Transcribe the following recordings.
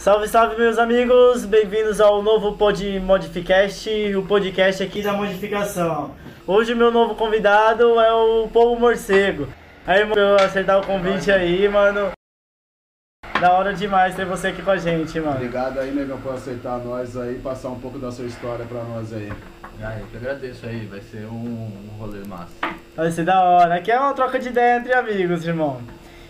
Salve, salve, meus amigos! Bem-vindos ao novo Pod Modificast, o podcast aqui da modificação. Hoje, meu novo convidado é o Povo Morcego. Aí, mano, eu acertar o convite aí, mano. Da hora demais ter você aqui com a gente, mano. Obrigado aí, negão, por aceitar nós aí, passar um pouco da sua história pra nós aí. Ah, eu que agradeço aí, vai ser um, um rolê massa. Vai ser da hora. Aqui é uma troca de ideia entre amigos, irmão.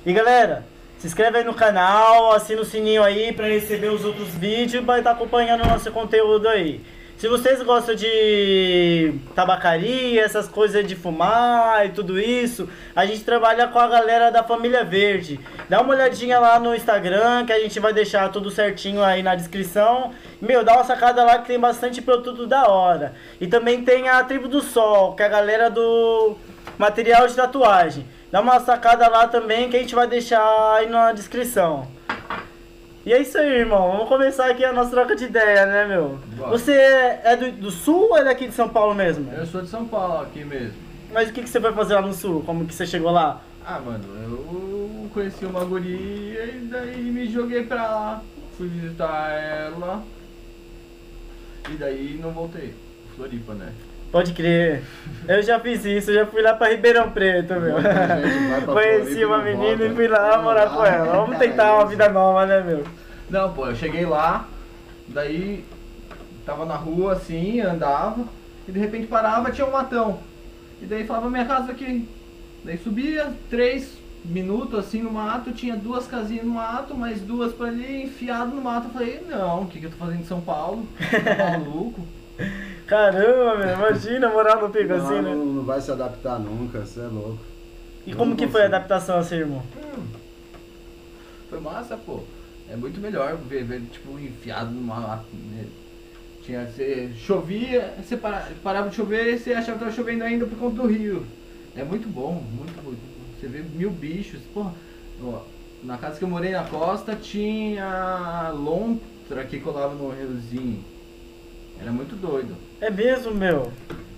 E galera, se inscreve aí no canal, assina o sininho aí pra receber os outros vídeos e vai estar acompanhando o nosso conteúdo aí. Se vocês gostam de tabacaria, essas coisas de fumar e tudo isso, a gente trabalha com a galera da Família Verde. Dá uma olhadinha lá no Instagram, que a gente vai deixar tudo certinho aí na descrição. Meu, dá uma sacada lá que tem bastante produto da hora. E também tem a Tribo do Sol, que é a galera do material de tatuagem. Dá uma sacada lá também que a gente vai deixar aí na descrição. E é isso aí, irmão. Vamos começar aqui a nossa troca de ideia, né, meu? Bora. Você é do, do sul ou é daqui de São Paulo mesmo? Eu sou de São Paulo aqui mesmo. Mas o que, que você foi fazer lá no sul? Como que você chegou lá? Ah, mano, eu conheci uma guria e daí me joguei pra lá. Fui visitar ela. E daí não voltei. Floripa, né? Pode crer. Eu já fiz isso, eu já fui lá pra Ribeirão Preto, meu. Conheci uma menina volta. e fui lá morar com ela. Vamos tentar uma vida nova, né, meu? Não, pô, eu cheguei lá, daí tava na rua assim, andava, e de repente parava, tinha um matão. E daí falava minha casa aqui. Daí subia três minutos assim no mato, tinha duas casinhas no mato, mais duas pra ali, enfiado no mato. Eu falei, não, o que, que eu tô fazendo em São Paulo? Tá maluco? Caramba, meu. Imagina morar no pico Não, assim, né? não, não vai se adaptar nunca, você é louco. E Eu como não que foi a consigo. adaptação assim, irmão? Foi massa, pô. É muito melhor ver, ver tipo, enfiado numa né? Tinha, você chovia, você para- parava de chover e você achava que tava chovendo ainda por conta do rio. É muito bom, muito bom. Você vê mil bichos. Porra, ó, na casa que eu morei na costa tinha lontra que colava no riozinho. Era muito doido. É mesmo, meu.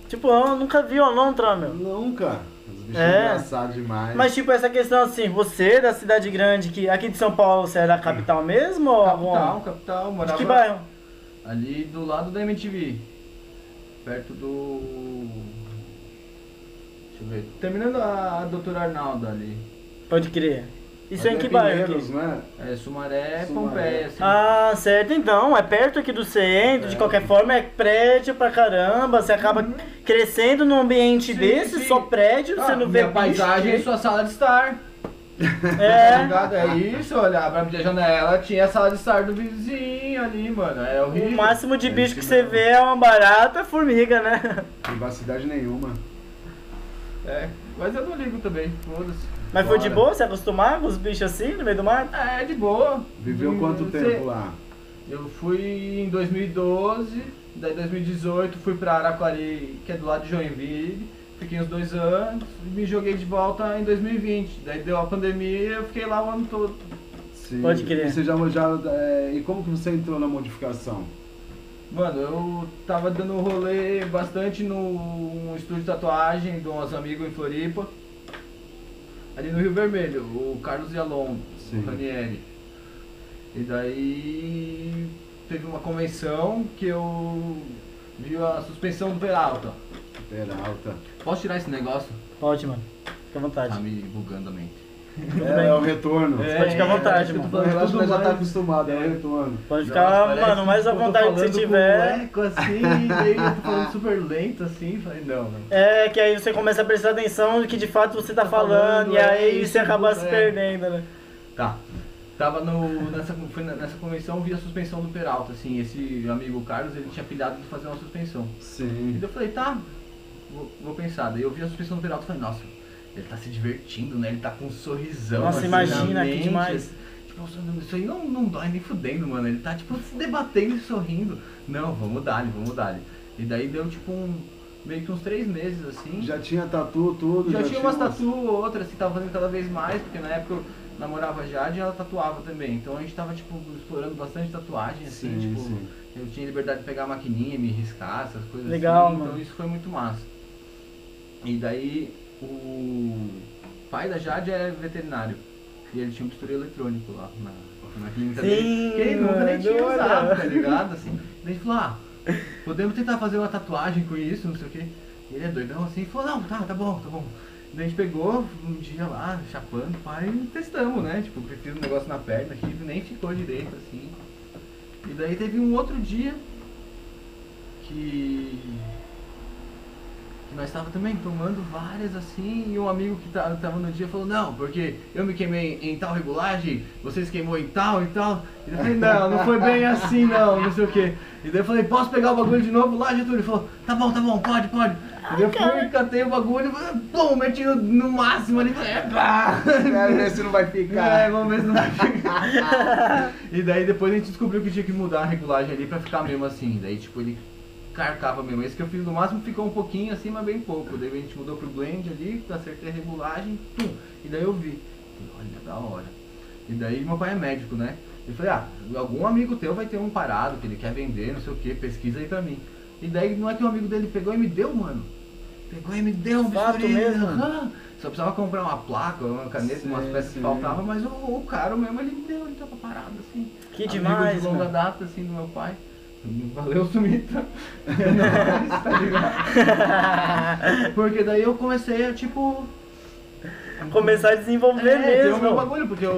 Tipo, eu nunca vi uma lontra, meu. Nunca. Os bichos É. engraçados demais. Mas tipo, essa questão assim, você é da cidade grande, que aqui de São Paulo, você é da capital mesmo? ou Capital, alguma- capital, De morava que bairro? ali do lado da MTV. Perto do. Deixa eu ver. Terminando a Doutor Arnaldo ali. Pode crer. Isso é em Ali que bairro Pinheiros, aqui? né? É Sumaré, Sumaré. Pompeia, assim. Ah, certo então. É perto aqui do centro, de É. qualquer forma é prédio pra caramba. Você acaba crescendo num ambiente Sim, desse, sim. só prédio, Ah, você não vê paisagem é sua sala de estar. Tá É. ligado? É isso, olhar pra minha janela, tinha a sala de estar do vizinho ali, mano. É horrível. O máximo de É bicho isso que você vê é uma barata, formiga, né? Privacidade nenhuma. É, mas eu não ligo também, foda-se. Mas foi de boa você acostumar com os bichos assim no meio do mato? É, de boa. Viveu Hum, quanto você- tempo lá? Eu fui em 2012, daí 2018 fui pra Araquari, que é do lado de Joinville. Fiquei uns dois anos e me joguei de volta em 2020. Daí deu a pandemia eu fiquei lá o ano todo. Sim. Pode crer. E, você já, já, é, e como que você entrou na modificação? Mano, eu tava dando rolê bastante no estúdio de tatuagem de uns amigos em Floripa. Ali no Rio Vermelho, o Carlos Yalon, Sim. o Ranieri. E daí teve uma convenção que eu vi a suspensão do Peralta. Peralta. Posso tirar esse negócio? Pode, mano. Fica à vontade. Tá me bugando a mente. É, é o retorno. Você pode ficar à vontade, eu tô mano. falando Relaxa, tudo nós já tá acostumado, é o É. retorno. Pode ficar, parece mano, mais à vontade que você tiver. um eco assim, daí eu tô falando super lento assim, falei, não, não. É, que aí você começa a prestar atenção no que de fato você tá Tá falando, falando, e aí é, você acaba se é. perdendo, né? Tá. Tava no, nessa, na- nessa convenção, vi a suspensão do Peralta, assim, esse amigo Carlos, ele tinha pilhado de fazer uma suspensão. E Sim. daí eu falei, tá, vou, vou pensar. Daí eu vi a suspensão do Peralta e falei, nossa, ele tá se divertindo, né? Ele tá com um sorrisão. Nossa, assim, imagina, na que demais. Tipo, isso aí não, não dói nem fudendo, mano. Ele tá, tipo, se debatendo e sorrindo. Não, vamos dar vamos dar E daí deu, tipo, um, meio que uns três meses, assim. Já tinha tatu, tudo. Já, tinha umas umas- tatu ou outras, assim, tava fazendo cada vez mais, porque na época eu namorava a Jade e ela tatuava também. Então a gente tava, tipo, explorando bastante tatuagem, assim, Sim, tipo, sim. eu tinha liberdade de pegar a maquininha, me riscar, essas coisas Legal, assim. mano. Então isso foi muito massa. E daí o pai da Jade é veterinário. E ele tinha um bisturi eletrônico lá na, na clínica Sim, dele. Quem nunca nem tinha usado, tá ligado? Assim. Daí ele falou, ah, podemos tentar fazer uma tatuagem com isso, não sei o quê. E ele é doidão assim, falou, não, tá, tá bom, tá bom. Daí a gente pegou um dia lá, chapando, pai, e testamos, né? Tipo, fiz um negócio na perna aqui, nem ficou direito, assim. E daí teve um outro dia que que nós estava também tomando várias assim, e um amigo que ta- tava no dia falou, não, porque eu me queimei em tal regulagem, vocês queimou em tal e tal. E eu falei, não, não foi bem assim não, não sei o que. E daí eu falei, posso pegar o bagulho de novo lá, Getúlio? Ele falou, tá bom, tá bom, pode, pode. E daí eu fui, catei o bagulho, pum, meti no, no máximo ali, falei, é, pá. Ver se não vai É, ficar. vamos ver se não vai ficar. e daí depois a gente descobriu que tinha que mudar a regulagem ali pra ficar mesmo assim. Daí tipo ele carcava mesmo. Esse que eu fiz no máximo ficou um pouquinho assim, mas bem pouco. Daí a gente mudou pro blend ali, acertei a regulagem, pum. E daí eu vi. Olha, da hora. E daí meu pai é médico, né? Eu falei, ah, algum amigo teu vai ter um parado que ele quer vender, não sei o que, pesquisa aí pra mim. E daí não é que um amigo dele pegou e me deu, mano. Pegou e me deu um Fato mesmo? Só precisava comprar uma placa, uma caneta, Sim, umas peças que sim. faltavam, mas o, o cara mesmo ele me deu, ele tava parado assim. Que Amigo demais, de longa mano. data assim do meu pai. Valeu, Sumita. É tá ligado? Porque daí eu comecei a tipo. Começar a desenvolver É, mesmo. meu bagulho, porque eu.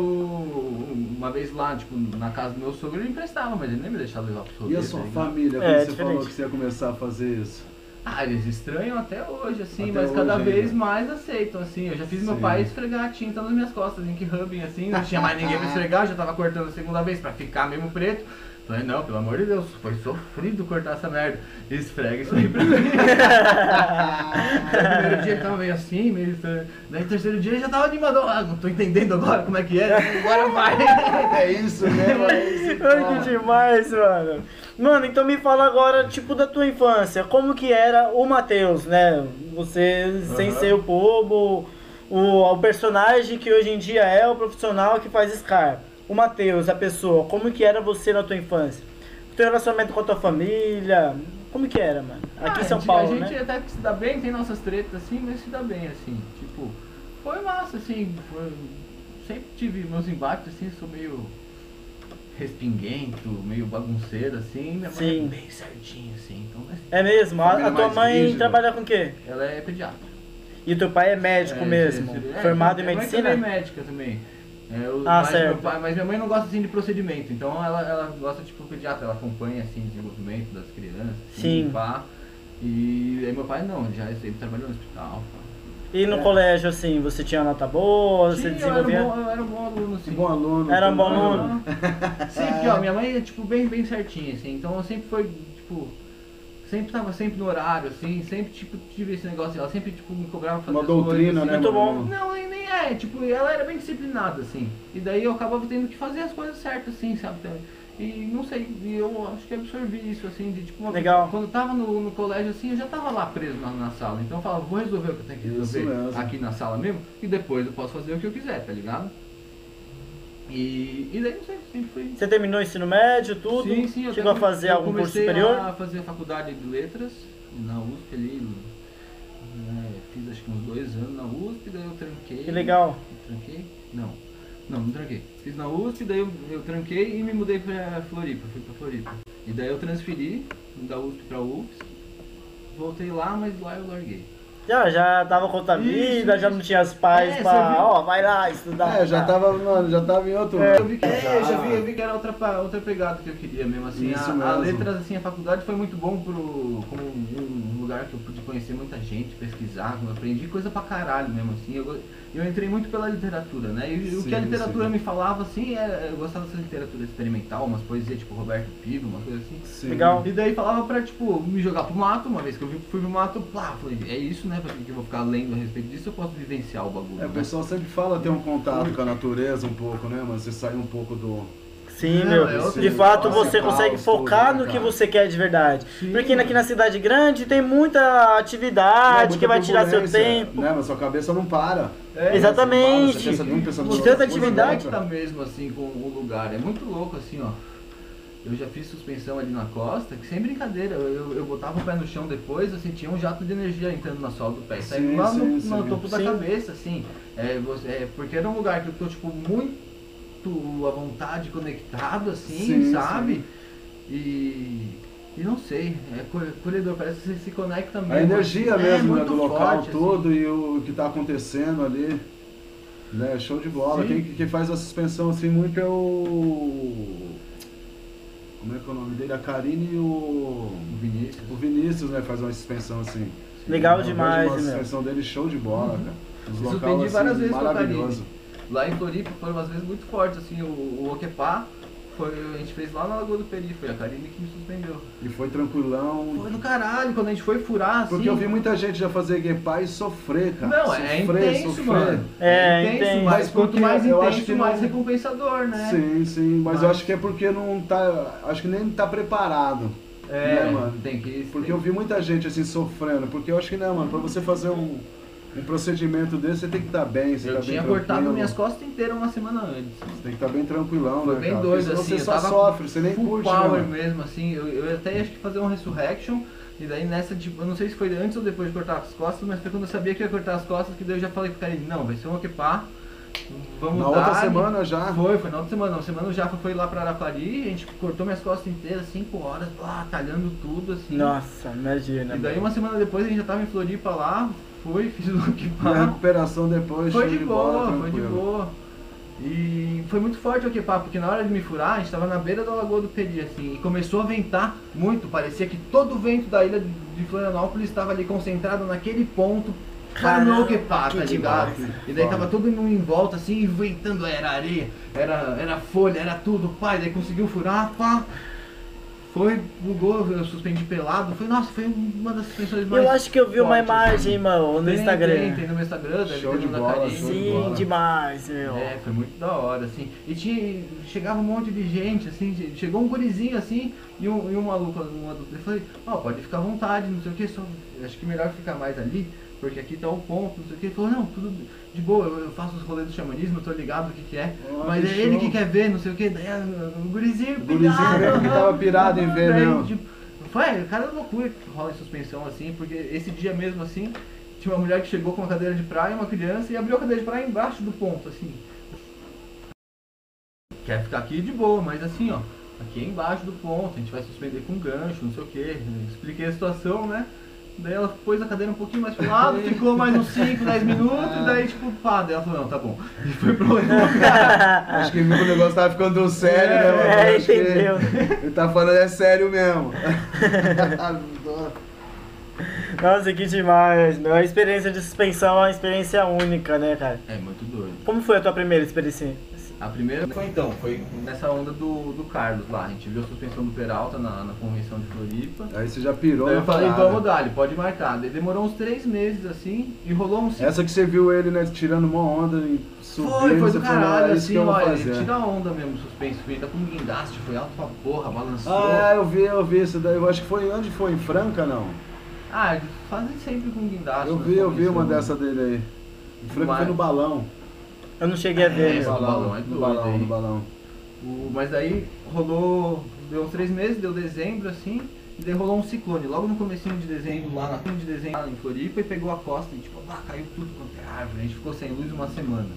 Uma vez lá, tipo, na casa do meu sogro, ele emprestava, mas ele nem me deixava levar pro E sorvete. a sua ligado? família, É, quando você diferente. falou que você ia começar a fazer isso? Ah, eles estranham até hoje, assim, Até mas cada hoje vez ainda. mais aceitam, assim. Eu já fiz meu Sim. pai esfregar a tinta nas minhas costas, Ink Rubbing, assim, não tinha mais ninguém pra esfregar, eu já tava cortando a segunda vez pra ficar mesmo preto. Falei, não, pelo amor de Deus, foi sofrido cortar essa merda. Esfrega isso aí pra mim. Primeiro dia ele tava meio assim, meio. estranho. Daí terceiro dia ele já tava animado. Ah, não tô entendendo agora como é que é, agora vai. É isso é. Ai, cara. que demais, mano. Mano, então me fala agora, tipo, da tua infância. Como que era o Matheus, né? Você, sem Aham. ser o bobo, o, o personagem que hoje em dia é o profissional que faz Scar. O Matheus, a pessoa, como que era você na tua infância? O teu relacionamento com a tua família, como que era, mano? Aqui Ah, em São Paulo, A gente né? até que se dá bem, tem nossas tretas assim, mas se dá bem, assim. Tipo, foi massa, assim. Foi... Sempre tive meus embates, assim, sou meio respinguento, meio bagunceiro, assim. Minha mãe Sim. é bem certinha, assim. Então, né, É mesmo? A, a tua mãe rígida. trabalha com o quê? ela é pediatra. E o teu pai é médico É, mesmo? é, formado em minha mãe medicina? é médica também. É, o- Ah, mas, certo. meu pai- mas minha mãe não gosta assim de procedimento, então ela, ela gosta tipo pediatra, ela acompanha assim o desenvolvimento das crianças, assim, Sim. pá. E aí meu pai não, já sempre trabalhou no hospital. pá. E no É. colégio, assim, você tinha nota boa, você Sim, eu era, desenvolvia... um bom, eu era um bom aluno, sim. bom aluno. Era um bom também. aluno? Sempre, ó, minha mãe é tipo bem, bem certinha, assim, então eu sempre foi, tipo, sempre tava sempre no horário, assim, sempre tipo, tive esse negócio, ela sempre tipo, me cobrava fazer Uma as doutrina, coisas, né? assim. Muito bom. Não, nem, nem é, tipo, ela era bem disciplinada, assim. E daí eu acabava tendo que fazer as coisas certas, assim, sabe? E não sei, e eu acho que absorvi isso, assim, de tipo, uma Legal. quando eu tava no, no colégio, assim, eu já tava lá preso na, na sala. Então eu falava, vou resolver o que eu tenho que resolver aqui na sala mesmo, e depois eu posso fazer o que eu quiser, tá ligado? E, e daí, não sei, sempre foi. Você terminou o ensino médio, tudo? Sim, sim, eu Chegou a fazer algum curso superior? a fazer faculdade de letras na USP ali. né, fiz acho que uns dois anos na USP, daí eu tranquei. Que legal. Tranquei? Não. Não, não tranquei. Fiz na USP, daí eu, eu tranquei e me mudei pra Floripa, fui pra Floripa. E daí eu transferi da USP pra UFSC. Voltei lá, mas lá eu larguei. Já, já tava com outra Isso, vida, já isso. não tinha os pais É, pra, ó, vai lá estudar. É, já tava, mano, já tava em outro. É. Eu vi que, é, eu já vi, eu vi que era outra, outra pegada que eu queria mesmo, assim, Isso a, a mesmo. letras, assim, a faculdade foi muito bom pro, como um lugar que eu pude conhecer muita gente, pesquisar, aprendi coisa pra caralho mesmo, assim, eu, eu entrei muito pela literatura, né, e o que a Sim, literatura sim. me falava, assim, é, eu gostava dessa literatura experimental, umas poesias tipo Roberto Pivo, uma coisa assim, Sim. Legal. e daí falava pra, tipo, me jogar pro mato, uma vez que eu fui pro mato, plá, falei, é isso, né, pra que eu vou ficar lendo a respeito disso, eu posso vivenciar o bagulho, É, o né? pessoal sempre fala ter um contato com a natureza um pouco, né, mano? Você sai um pouco do. Sim, meu. é de fato, você consegue focar né, no que cara? você quer de verdade. Sim. Porque aqui na cidade grande tem muita atividade Muita que vai tirar seu tempo. Né, mas sua cabeça não para. É, Exatamente. Você pensa de um, pensa De tanta atividade. conecta mesmo assim com o lugar. É muito louco assim, ó. Eu já fiz suspensão ali na costa, que sem brincadeira, eu, eu, botava o pé no chão depois, eu sentia um jato de energia entrando na sola do pé, saindo lá no, sim, no sim. topo da cabeça, assim. É, você- é, porque era um lugar que eu tô, tipo, muito muito à vontade, conectado, assim, Sim, sabe? E. E não sei, é co- colhedor, parece que você se conecta mesmo. A energia é, mesmo, né, muito do local forte, assim. todo e o que tá acontecendo ali. Né, show de bola. Sim. Quem, quem faz a suspensão assim muito é o. Como é que é o nome dele? A Karine e o. O Vinícius. O Vinícius, né, faz uma suspensão assim. Legal vejo demais, né, meu? suspensão dele show de bola, cara. Os surpreendi assim, várias vezes com a maravilhoso. Lá em Floripa foram umas vezes muito fortes, assim, o, o Oquepá foi, a gente fez lá na Lagoa do Peri, foi a Karine que me suspendeu. E foi tranquilão. Foi do caralho, quando a gente foi furar, assim. Porque eu vi muita gente já fazer guepá e sofrer, cara. Não, é sofrer, intenso, sofrer. mano. É, intenso, intenso. mas quanto mais eu acho intenso, que mais não- recompensador, né? Sim, sim, mas, Mas- eu acho que é porque não tá. Acho que nem tá preparado. É, Né, mano? tem que... Porque tem eu vi muita gente assim sofrendo. Porque eu acho que, né, mano, pra você fazer um, um procedimento desse, você tem que estar bem, você Eu tá tinha bem cortado tranquilo. minhas costas inteiras uma semana antes. Você tem que estar bem tranquilão, Foi né? bem cara? doido, Porque assim. Você eu só tava sofre, você nem full curte, né, power mano? mesmo, assim. Eu, eu até acho que fazer um resurrection. E daí nessa, tipo, eu não sei se foi antes ou depois de cortar as costas, mas foi quando eu sabia que ia cortar as costas que daí eu já falei pro cara, não, vai ser um equipar. Vamos Na dar. outra semana já. Foi, foi na outra semana. Na semana Jafa foi lá pra Arapari, a gente cortou minhas costas inteiras, 5 horas, lá, talhando tudo, assim. Nossa, imagina. E daí meu. uma semana depois a gente já tava em Floripa lá, fui, fiz o E a recuperação depois, Foi de bola, boa, foi de boa. E foi muito forte o equipar, porque na hora de me furar, a gente tava na beira da Lagoa do Peri, assim, e começou a ventar muito. Parecia que todo o vento da ilha de- Florianópolis estava ali concentrado naquele ponto para o meu Caramba, equipar, que tá ligado? E daí tava todo mundo em volta, assim, e ventando, era areia, era, era folha, era tudo, pai, daí conseguiu furar, pá. Foi, bugou, eu suspendi pelado, foi, nossa, foi uma das suspensões mais Eu acho que eu vi uma fortes, imagem, assim. mano, no Tem, Instagram. Tem, tem no meu Instagram, deve Show de no da bola, show de Sim, bola. demais, meu. É, foi muito da hora, assim. E tinha, chegava um monte de gente, assim, che- chegou um gurizinho, assim, e um, e um maluco, um adulto. Eu falei, ó, pode ficar à vontade, não sei o que, só acho que melhor ficar mais ali, porque aqui tá o ponto, não sei o que. Ele falou, não, tudo de boa, eu, eu faço os rolês do xamanismo, eu tô ligado o que que é, Ó, mas que é ele show. que quer ver, não sei o que. Daí ah, o gurizinho O gurizinho mesmo que tava pirado em ver, daí, mesmo. tipo, foi, cara, é loucura que rola em suspensão, assim, porque esse dia mesmo, assim, tinha uma mulher que chegou com uma cadeira de praia, uma criança, e abriu a cadeira de praia embaixo do ponto, assim. Quer ficar aqui de boa, mas assim, ó, aqui é embaixo do ponto, a gente vai suspender com gancho, não sei o que. Expliquei a situação, né? Daí ela pôs a cadeira um pouquinho mais pro lado, ficou mais uns 5, 10 minutos, e daí tipo, pá, daí ela falou, não, tá bom. E foi pro outro lugar. Acho que viu que o negócio tava ficando sério, né, mano? É, Acho que entendeu. Ele tá falando é sério mesmo. Nossa, que demais, meu. A experiência de suspensão é uma experiência única, né, cara? É muito doido. Como foi a tua primeira experiência? A primeira foi então, foi nessa onda do, do Carlos lá. A gente viu a suspensão do Peralta na, na convenção de Floripa. Aí você já pirou Daí eu falei, parada. vamos dar, ele pode marcar. Daí demorou uns três meses assim e rolou um. Essa que você viu ele, né, tirando uma onda e subindo, Foi, foi do falou, caralho, é isso assim, olha, fazer. ele tira a onda mesmo, suspense, ele tá com um guindaste, foi alto pra porra, balançou. Ah, eu vi, eu vi isso daí. Eu acho que foi onde foi? Em Franca, não? Ah, fazem sempre com guindaste. Eu nas vi, eu vi uma dessa dele aí. Em Franca foi no balão. Eu não cheguei a ver, É, meu. no balão, é no doido, balão, hein? no balão. O- mas daí rolou, deu uns três meses, deu dezembro assim, e daí rolou um ciclone, logo no comecinho de dezembro, lá na fim de dezembro, lá em Floripa, e pegou a costa e tipo, lá caiu tudo quanto é árvore, a gente ficou sem luz uma semana.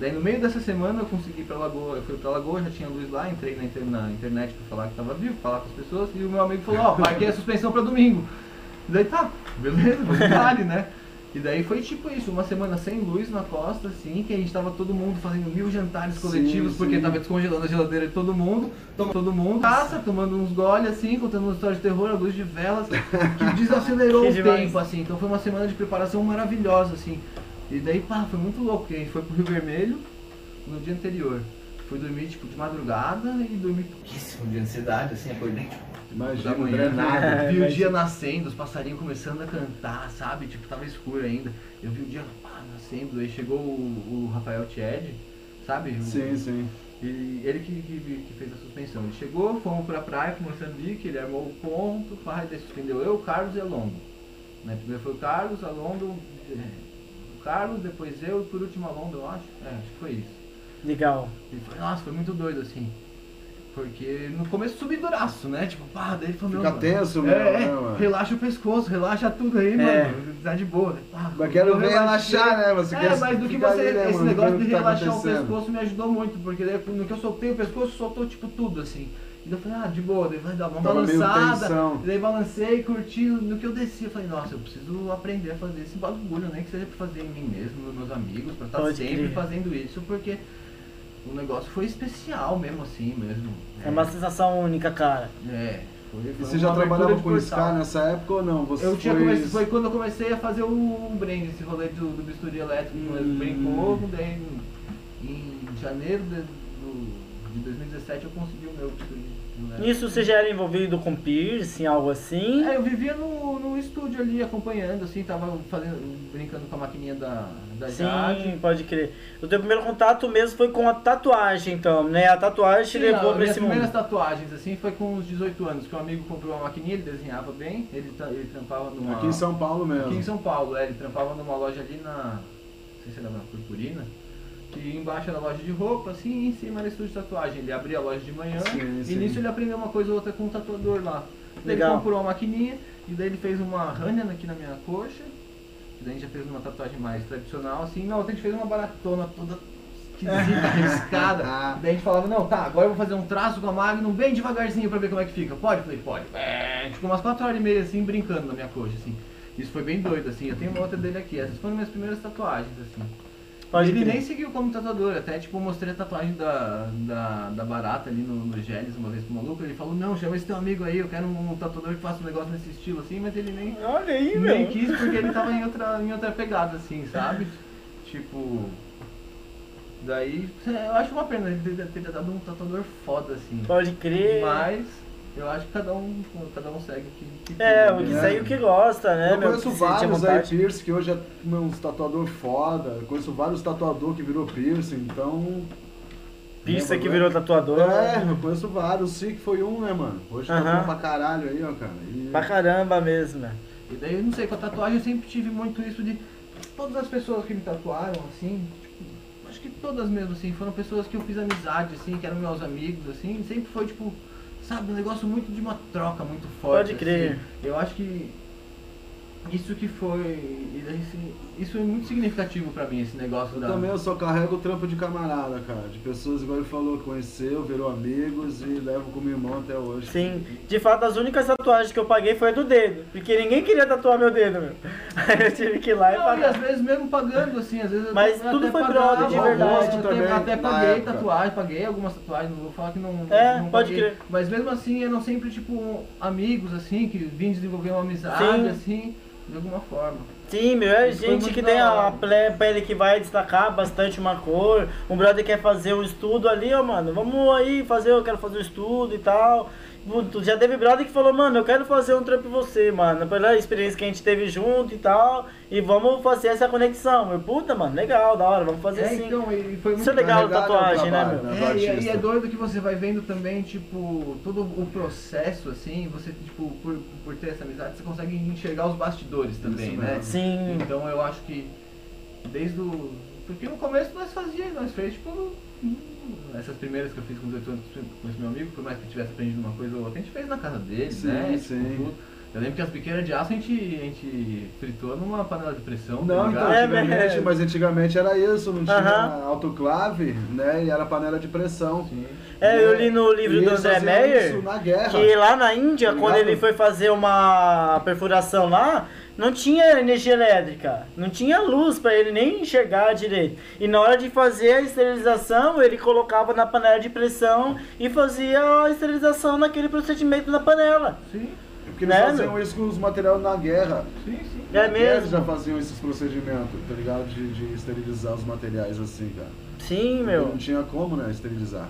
Daí no meio dessa semana eu consegui ir pra Lagoa, eu fui pra Lagoa, já tinha luz lá, entrei na, inter- na internet pra falar que tava vivo, falar com as pessoas, e o meu amigo falou, ó, marquei a suspensão pra domingo. Daí tá, beleza, vale, né? E daí foi tipo isso, uma semana sem luz na costa, assim, que a gente tava todo mundo fazendo mil jantares coletivos, Sim, porque sim. tava descongelando a geladeira de todo mundo, todo mundo, caça, tomando uns goles assim, contando uma história de terror, a luz de velas, que desacelerou Que o demais. tempo, assim, então foi uma semana de preparação maravilhosa, assim. E daí, pá, foi muito louco, porque a gente foi pro Rio Vermelho no dia anterior. Fui dormir, tipo, de madrugada e dormi pouquíssimo de ansiedade, assim, acordei, tipo, Imagina, da manhã, drenado. vi o dia nascendo, os passarinhos começando a cantar, sabe? Tipo, tava escuro ainda. Eu vi o dia pá, nascendo, aí chegou o, o Rafael Tied, sabe? O- Sim, sim. E ele que, que, que fez a suspensão. Ele chegou, fomos pra praia com Moçambique, ele armou o ponto, pá, daí suspendeu eu, o Carlos e a Londo. Né? Primeiro foi o Carlos, a Londo, é, o Carlos, depois eu e por último a Londo, eu acho. É, acho que foi isso. Legal. E foi, nossa, foi muito doido assim. Porque no começo subi duraço, né? Tipo, pá, daí ele falou, Fica meu, tenso mano, mesmo, é, né, é, mano? relaxa o pescoço, relaxa tudo aí, É. mano. Tá de boa. Pá, Mas quero ver relaxar, né? Você é, quer mas do que você. ali, né, esse mano, negócio de o tá relaxar o acontecendo. pescoço me ajudou muito, porque daí, no que eu soltei o pescoço, soltou tipo tudo assim. E daí eu falei, ah, de boa, daí vai dar uma Tava balançada. E daí balancei, curti. No que eu desci, eu falei, nossa, eu preciso aprender a fazer esse bagulho, nem que seja pra fazer em mim mesmo, nos meus amigos, pra estar Pode sempre crer. fazendo isso, porque o negócio foi especial mesmo assim mesmo. É uma sensação única, cara. É, foi, E foi você já trabalhava com portal. Scar nessa época ou não? Você Eu tinha foi... comecei, foi quando eu comecei a fazer o brand, esse rolê do, do bisturi elétrico, Hum. brincou, daí em janeiro de, do- de 2017 eu consegui o meu bisturi elétrico. Isso você já era envolvido com piercing, algo assim? É, eu vivia no, no estúdio ali acompanhando, assim, tava fazendo, brincando com a maquininha da, da Jade. Sim, pode crer. O teu primeiro contato mesmo foi com a tatuagem, então, né? A tatuagem te Sim, levou a- pra minhas esse primeiras mundo. tatuagens, assim, foi com uns 18 anos, que um amigo comprou uma maquininha, ele desenhava bem, ele, ele trampava numa... Aqui em São Paulo mesmo. Aqui em São Paulo, é, ele trampava numa loja ali na. Não sei se era na Purpurina. Que embaixo era loja de roupa, assim, e em cima era estúdio de tatuagem. Ele abria a loja de manhã Sim, e sim. nisso ele aprendeu uma coisa ou outra com um tatuador lá. Daí Legal. Ele comprou uma maquininha e daí ele fez uma ranha aqui na minha coxa. E daí a gente já fez uma tatuagem mais tradicional, assim. Na outra a gente fez uma baratona toda esquisita, arriscada. Daí a gente falava, não, tá, agora eu vou fazer um traço com a Magnum bem devagarzinho pra ver como é que fica. Pode? Eu falei, pode. É, a gente ficou umas 4 horas e meia assim, brincando na minha coxa, assim. Isso foi bem doido, assim. Eu tenho uma outra dele aqui. Essas foram minhas primeiras tatuagens, assim. Pode ele crer. nem seguiu como tatuador, até tipo, mostrei a tatuagem da, da, da barata ali no, no Geles uma vez pro maluco, ele falou, não, chama esse teu amigo aí, eu quero um tatuador que faça um negócio nesse estilo assim, mas ele nem, Olha aí, nem meu. quis porque ele tava em outra, em outra pegada, assim, sabe? Tipo. Daí é, eu acho uma pena ele ter, ter dado um tatuador foda, assim. Pode crer. Mas eu acho que cada um, cada um segue o que, que É, tem, o que né? segue o que gosta, né, Eu meu? conheço vários aí vontade. piercing que hoje é uns tatuador foda. Eu conheço vários tatuador que virou piercing, então. Né, que bagulho virou tatuador. É, eu conheço vários. O Sick foi um, né, mano? Hoje tá bom pra caralho aí, ó, cara. E... Pra caramba mesmo, né? E daí eu não sei, com a tatuagem eu sempre tive muito isso de todas as pessoas que me tatuaram, assim, tipo, acho que todas mesmo, assim, foram pessoas que eu fiz amizade, assim, que eram meus amigos, assim, sempre foi tipo, sabe, um negócio muito de uma troca muito forte. Pode crer. assim. Eu acho que isso que foi. Isso é muito significativo pra mim, esse negócio Eu da. também eu só carrego o trampo de camarada, cara. De pessoas, igual ele falou, conheceu, virou amigos e levo como irmão até hoje. Sim, de fato as únicas tatuagens que eu paguei foi a do dedo, porque ninguém queria tatuar meu dedo, meu. Aí eu tive que ir lá e Não, e às pagar. vezes mesmo pagando, assim, às vezes eu Mas até tudo foi pagava, brother, de eu verdade. até, também, até paguei época. tatuagem, paguei algumas tatuagens, não vou falar que não, É, não pode paguei. crer. Mas mesmo assim eram sempre tipo amigos, assim, que vinham desenvolver uma amizade, Sim. assim, de alguma forma. Sim, meu, é gente que tem a pele que vai destacar bastante uma cor. Um brother quer fazer um estudo ali, ó, mano, vamos aí fazer, eu quero fazer um estudo e tal. Tu Já teve brother que falou, mano, eu quero fazer um trampo em você, mano, pela experiência que a gente teve junto e tal. E vamos fazer essa conexão. Eu, puta, mano, legal, da hora, vamos fazer É, assim. então, e foi muito Isso é legal, tatuagem, é né, trabalho, meu? né? É, do e, é- e é doido que você vai vendo também, tipo, todo o processo, assim, você, tipo, por, por ter essa amizade, você consegue enxergar os bastidores também, Isso né? Sim. Então eu acho que desde o. Porque no começo nós fazíamos, nós fez tipo. Essas primeiras que eu fiz com 18 anos com esse meu amigo, por mais que eu tivesse aprendido uma coisa ou outra, a gente fez na casa dele, Sim, né? Sim. Eu lembro que as biqueiras de aço a gente, a gente fritou numa panela de pressão, tá Não, então, ligado? É antigamente, mesmo. mas antigamente era isso, não tinha Aham. autoclave, né? E era panela de pressão. Sim. É, eu li no livro E do André Meyer Isso na guerra. que lá na Índia, Tá quando ele foi fazer uma perfuração lá, não tinha energia elétrica, não tinha luz para ele nem enxergar direito. E na hora de fazer a esterilização, ele colocava na panela de pressão e fazia a esterilização naquele procedimento na panela. Sim, Porque eles Né, faziam isso com os materiais na guerra. sim, sim. É Na guerra Eles já mesmo? faziam esses procedimentos, tá ligado? De, de esterilizar os materiais assim, cara. Sim, Porque meu. Não tinha como, né, esterilizar.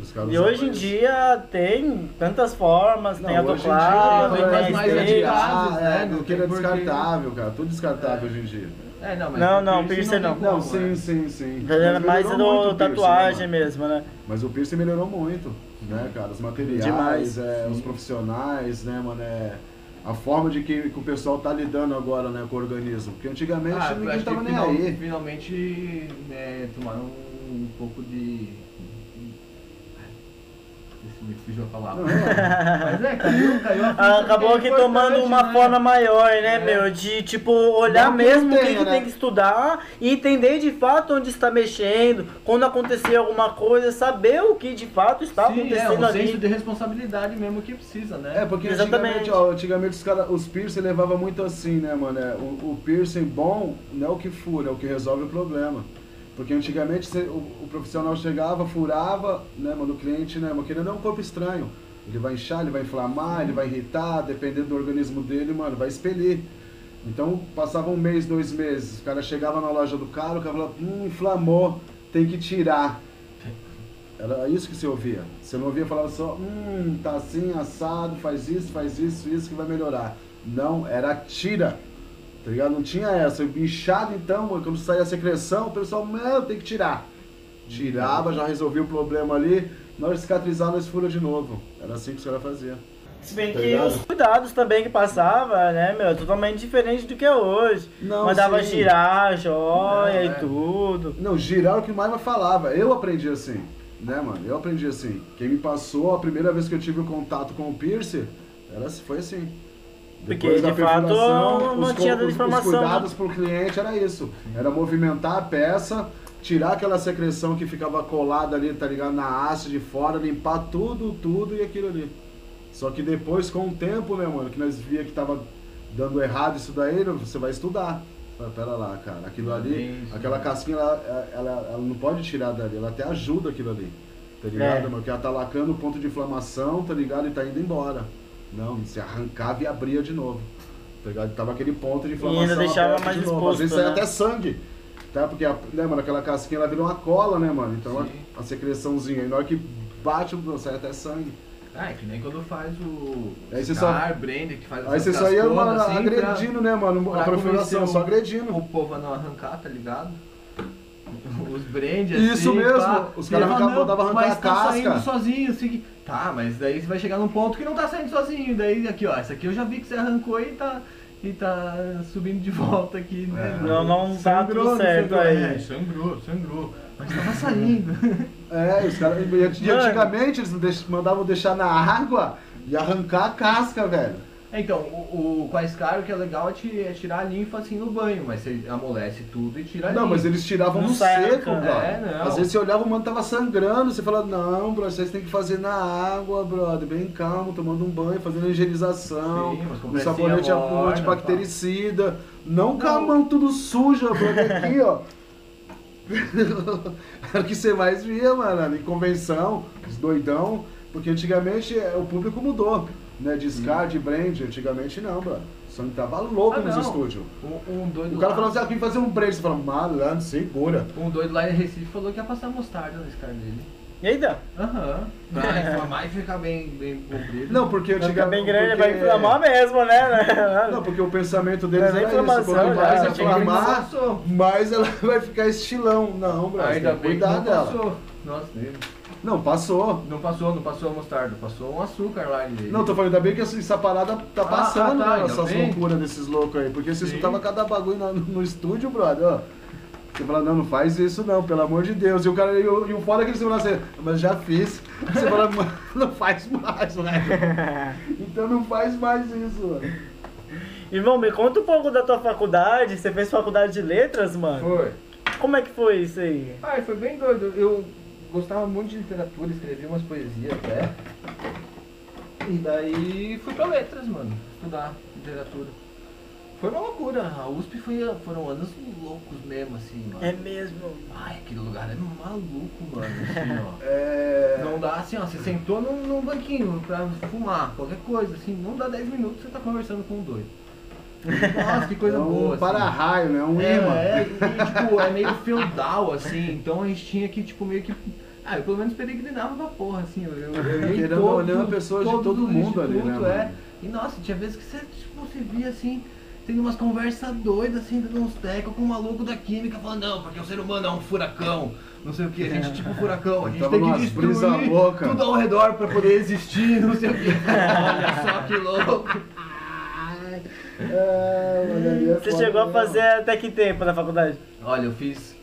Os caras E hoje em dia tem tantas formas, Não, tem dia, autoclave, tem mais steak. radicais, Ah, né? é, Não não tem é porque- descartável, cara. Tudo descartável É. hoje em dia. É, não, mas Não, o não, piercing não. Não, sim, né? sim, sim. É Mas mais do tatuagem né, mesmo, né? Mas o piercing melhorou muito, né, cara? Os materiais, Demais, é, sim. os profissionais, né, mano? É, a forma de que, que o pessoal tá lidando agora, né, com o organismo. Porque antigamente Ah, ninguém tava que nem final- aí. finalmente né, tomaram um pouco de. Me fugiu a palavra. Mas é, caiu, caiu Ah, Acabou que é aqui tomando importante, uma né? forma maior, né, É. meu? De, tipo, olhar mesmo o que, que né? tem que estudar e entender de fato onde está mexendo, quando acontecer alguma coisa, saber o que de fato está Sim, é, acontecendo um ali. senso de responsabilidade mesmo que precisa, né? É, porque Exatamente. antigamente, ó, antigamente os, cara, os piercing levavam muito assim, né, mano? É, o, o piercing bom não é o que fura, é o que resolve o problema. Porque antigamente o, o profissional chegava, furava, né, mano? O cliente, né, mano? Querendo é um corpo estranho. Ele vai inchar, ele vai inflamar, ele vai irritar, dependendo do organismo dele, mano, vai expelir. Então passava um mês, dois meses, o cara chegava na loja do cara, o cara falava, hum, inflamou, tem que tirar. Era isso que você ouvia. Você não ouvia falar só, hum, tá assim, assado, faz isso, faz isso, isso que vai melhorar. Não, era tira. Tá ligado? Não tinha essa. Inchado então, mano, quando saía a secreção, o pessoal, meu, tem que tirar. Tirava, já resolvia o problema ali. Na hora de cicatrizar, nós fura de novo. Era assim que os caras faziam. Se bem Tá que ligado? os cuidados também que passava, né, meu, totalmente diferente do que é hoje. Não, Mandava sim. girar, joia Não, e é. tudo. Não, girar é o que mais falava. Eu aprendi assim, né, mano? Eu aprendi assim. Quem me passou, a primeira vez que eu tive o contato com o piercing, era, foi assim. Porque, de fato, não os, tinha os- informação, né? Os cuidados pro cliente era isso. Era movimentar a peça, tirar aquela secreção que ficava colada ali, tá ligado? Na haste de fora, limpar tudo, tudo e aquilo ali. Só que depois, com o tempo, né, mano, que nós via que tava dando errado isso daí, você vai estudar. Fala, Pera lá, cara, aquilo ali, aquela casquinha, ela, ela, ela não pode tirar dali, ela até ajuda aquilo ali. Tá ligado, É. mano? Porque ela tá lacrando o ponto de inflamação, tá ligado? E tá indo embora. Não, se arrancava e abria de novo. Tá ligado? Tava aquele ponto de inflamação. ainda deixava mais de exposto, Às vezes né? até sangue. Tá? Porque, a, né, mano, aquela casquinha ela vira uma cola, né, mano? Então Sim. a, a secreçãozinha. E na hora que bate, sai até sangue. Ah, é que nem quando faz o Aí você Scar, Brenda, que faz Aí você só ia, mano, assim, agredindo, né, mano? pra A convencer só o- agredindo. O povo não arrancar, tá ligado? Os brand, Isso assim, mesmo, pá. os caras ele fala, arrancavam- "Não, mandavam arrancar mas a tá casca." saindo sozinho, assim. Tá, mas daí você vai chegar num ponto que não tá saindo sozinho. Daí aqui, ó, essa aqui eu já vi que você arrancou e tá, e tá subindo de volta aqui, né? É. Não, não tá tudo não certo sangrou. aí. É, sangrou, sangrou. Mas tava saindo. É, os caras. Antigamente eles mandavam deixar na água e arrancar a casca, velho. É, Então, o, o com a Scar, o que é legal é, ti- é tirar a linfa assim no banho, mas você amolece tudo e tira a Não, linfa. mas eles tiravam Não no seco, bro. É, não. Às vezes você olhava, o mano tava sangrando, você falava, não, bro, vocês tem que fazer na água, brother, bem calmo, tomando um banho, fazendo a higienização, Sim, mas com um pressinha sabonete morna, antibactericida, não com a mão tudo suja, brother, aqui, ó. Era o que você mais via, mano, em convenção, os doidão, porque antigamente é, o público mudou, né, de Scar, de Brand, antigamente não, bro. O sangue tava louco Ah, nos não. estúdios. Um, um doido O cara lá- falava assim, ah, eu queria fazer um brand, você fala, malandro, segura. Um doido lá em Recife falou que ia passar mostarda no Scar dele. Eita, Aham. Pra inflamar e ficar bem, bem comprido. Não, porque vai ficar antigamente. bem grande, porque- vai inflamar mesmo, né? Não, porque o pensamento deles é era isso. inflamação, Quanto mais já que inflamar, mais ela vai ficar estilão. Não, bro, você Ainda que bem que não dela. passou. Nossa, nem- Não, passou. não passou, não passou a mostarda, passou um açúcar lá em dele. Não, tô falando, ainda bem que essa parada tá Ah, passando, ah, tá, né? Essas bem. loucuras desses loucos aí. Porque se escutava cada bagulho na- no, estúdio, brother, ó. Você fala, não, não faz isso não, pelo amor de Deus. E o cara, e o, e o foda é que eles falam assim, mas já fiz. Você fala, "Mano, não faz mais, né? Então não faz mais isso, mano. Irmão, me conta um pouco da tua faculdade. Você fez faculdade de letras, mano? Foi. Como é que foi isso aí? Ah, foi bem doido. Eu gostava muito de literatura, escrevia umas poesias até. E daí fui pra letras, mano, estudar literatura. Foi uma loucura. A USP foi, foram anos loucos mesmo, assim, mano. É mesmo. Ai, aquele lugar é maluco, mano, assim, ó. É. Não dá assim, ó, você sentou num, num banquinho pra fumar, qualquer coisa, assim, não dá 10 minutos você tá conversando com um doido. Nossa, que coisa é um boa. assim. para-raio, né? Um É, imã. é, e, tipo, é meio feudal, assim, então a gente tinha que, tipo, meio que. Ah, eu pelo menos peregrinava pra porra, assim, eu, eu, eu Querendo olhando pessoas de todo mundo ali, né, mano? é. E nossa, tinha vezes que você, tipo, você via assim, tendo umas conversas doidas, assim, dando uns tecos com um maluco da química, falando, não, porque o ser humano é um furacão, não sei o que, a gente é tipo furacão, a gente tem que destruir tudo ao redor pra poder existir, não sei o que. Olha só que louco. É, é Você foda chegou a mesmo. fazer até que tempo na faculdade? Olha, eu fiz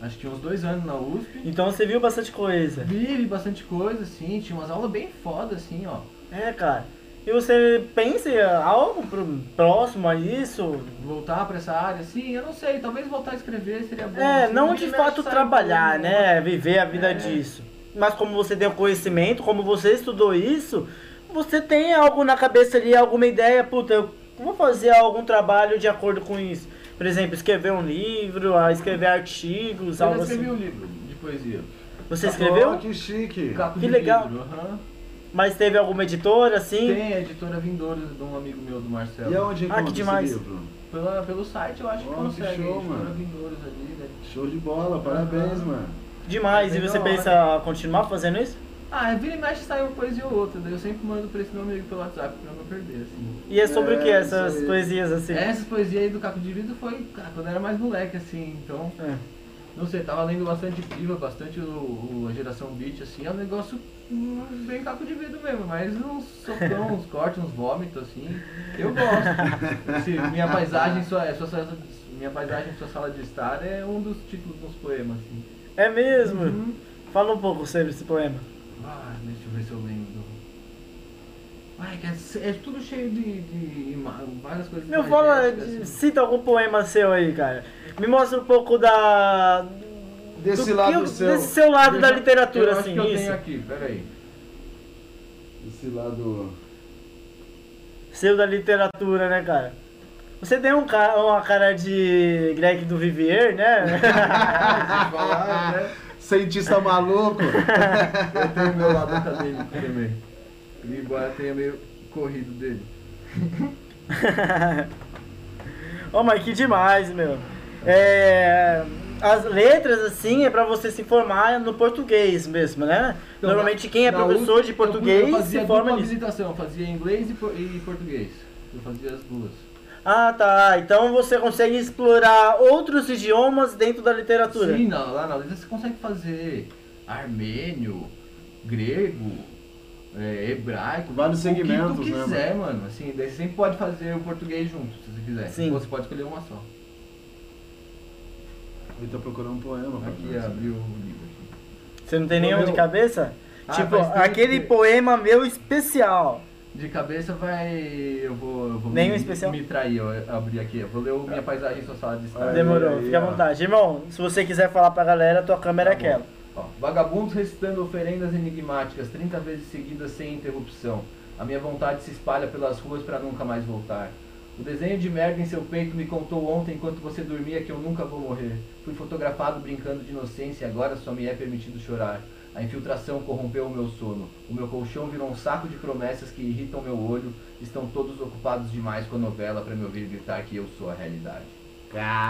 Acho que tinha uns dois anos na USP. Então você viu bastante coisa. Vive bastante coisa, assim, tinha umas aulas bem foda, assim, ó. É, cara. E você pensa em algo próximo a isso? Voltar pra essa área, assim, eu não sei, talvez voltar a escrever seria bom. É, assim, não de fato trabalhar, pouco, né? Viver a vida É. disso. Mas como você tem o conhecimento, como você estudou isso, você tem algo na cabeça ali, alguma ideia, puta, eu vou fazer algum trabalho de acordo com isso. Por exemplo, escrever um livro, ah, escrever artigos, Eu algo já escrevi assim. um livro de poesia. Você Oh, escreveu? que chique. Capo Que legal. Mas teve alguma editora, assim? Tem a editora Vindouros de um amigo meu, do Marcelo. E aonde Ah, que encontra demais. esse livro? Pela, pelo site eu acho que Oh, que consegue. show, editora mano. Vindouros ali, né? Show de bola, parabéns, mano. Demais. É E você hora. pensa continuar fazendo isso? Ah, vira e mexe sai uma poesia ou outra, daí eu sempre mando pra esse meu amigo pelo WhatsApp pra não perder, assim. E é sobre o que É, essas poesias, assim? Essas poesias aí do Caco de Vidro foi cara, quando eu era mais moleque, assim, então, É. não sei, tava lendo bastante Piva, bastante o, o- a geração beat, assim, é um negócio bem Caco de Vidro mesmo, mas uns socão, uns cortes, uns vômitos, assim, eu gosto. Assim, minha paisagem, sua, sua, sala- minha paisagem, sua sala de estar é um dos títulos dos poemas, assim. É mesmo? Uhum. Fala um pouco sobre esse poema. Eu ver se eu lembro. Ai, que é, é tudo cheio de, de várias coisas. Meu, fala, assim. cita algum poema seu aí, cara. Me mostra um pouco da. Desse do lado que- seu. Desse seu lado da Deixa- literatura, eu acho assim, que eu isso. tenho aqui, peraí. Esse lado. Seu da literatura, né, cara? Você tem um cara, uma cara de Greg do Vivier, né? falar, né? Cientista maluco. Eu tenho meu lado acadêmico também. Embora tenha meio corrido dele. Ô, mas que demais, meu. É, as letras, assim, é pra você se formar no português mesmo, né? Então, Normalmente quem é professor de português eu fazia se forma nisso. eu fazia inglês e, e português. Eu fazia as duas. Ah, tá. Então você consegue explorar outros idiomas dentro da literatura. Sim, não, lá na letra você consegue fazer armênio, grego, é, hebraico, Vários o segmentos, que tu né, quiser, mano. Assim, daí você sempre pode fazer o português junto, se você quiser. Sim. Ou você pode escolher uma só. Ele tá procurando um poema. pra Aqui abriu o livro aqui. Você não tem nenhum de cabeça? Ah, tipo, aquele que- poema meu especial. De cabeça vai. Eu vou. Eu vou Nenhum me, especial? me trair, eu abrir aqui. Eu vou ler o Minha Paisagem em Sua Sala de Estar. Aí, Demorou, aí, fica à vontade. Irmão, se você quiser falar pra galera, tua câmera é Tá bom. aquela. Ó, vagabundos recitando oferendas enigmáticas 30 vezes seguidas sem interrupção. A minha vontade se espalha pelas ruas para nunca mais voltar. O desenho de merda em seu peito me contou ontem enquanto você dormia que eu nunca vou morrer. Fui fotografado brincando de inocência e agora só me é permitido chorar. A infiltração corrompeu o meu sono. O meu colchão virou um saco de promessas que irritam meu olho. Estão todos ocupados demais com a novela para me ouvir gritar que eu sou a realidade.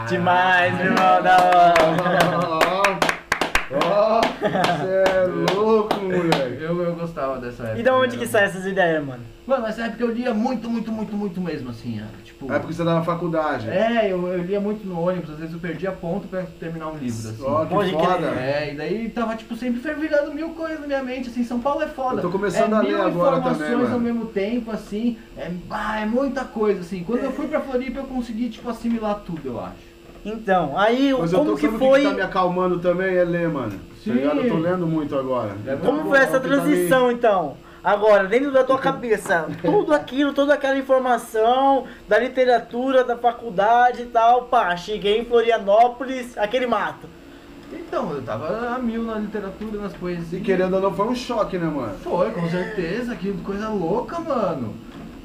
Demais, irmão, da hora. Ó, você é louco, moleque. Eu, eu gostava dessa época. E da onde né? que saem essas ideias, mano? Mano, nessa época eu lia muito, muito, muito, muito mesmo, assim, ah, tipo... É porque você tá na faculdade. É, eu, eu lia muito no ônibus, às vezes eu perdia ponto pra terminar um livro, assim. Ó, que Pode crer. foda. É, e daí tava, tipo, sempre fervilhando mil coisas na minha mente, assim, São Paulo é foda. Eu tô começando é a ler mil agora informações também, mano. ao mesmo tempo, assim, é, ah, é muita coisa, assim. Quando eu fui pra Floripa eu consegui, tipo, assimilar tudo, eu acho. Então, aí Mas eu como tô que foi. que tá me acalmando também é ler, mano. Sim. Tá? Eu tô lendo muito agora. É Como foi essa é tá transição então? Agora, dentro da tua cabeça, tudo aquilo, toda aquela informação da literatura, da faculdade e tal, pá, cheguei em Florianópolis, aquele mato. Então, eu tava a mil na literatura, nas poesias. E querendo ou não, foi um choque, né, mano? Foi, com certeza, que coisa louca, mano.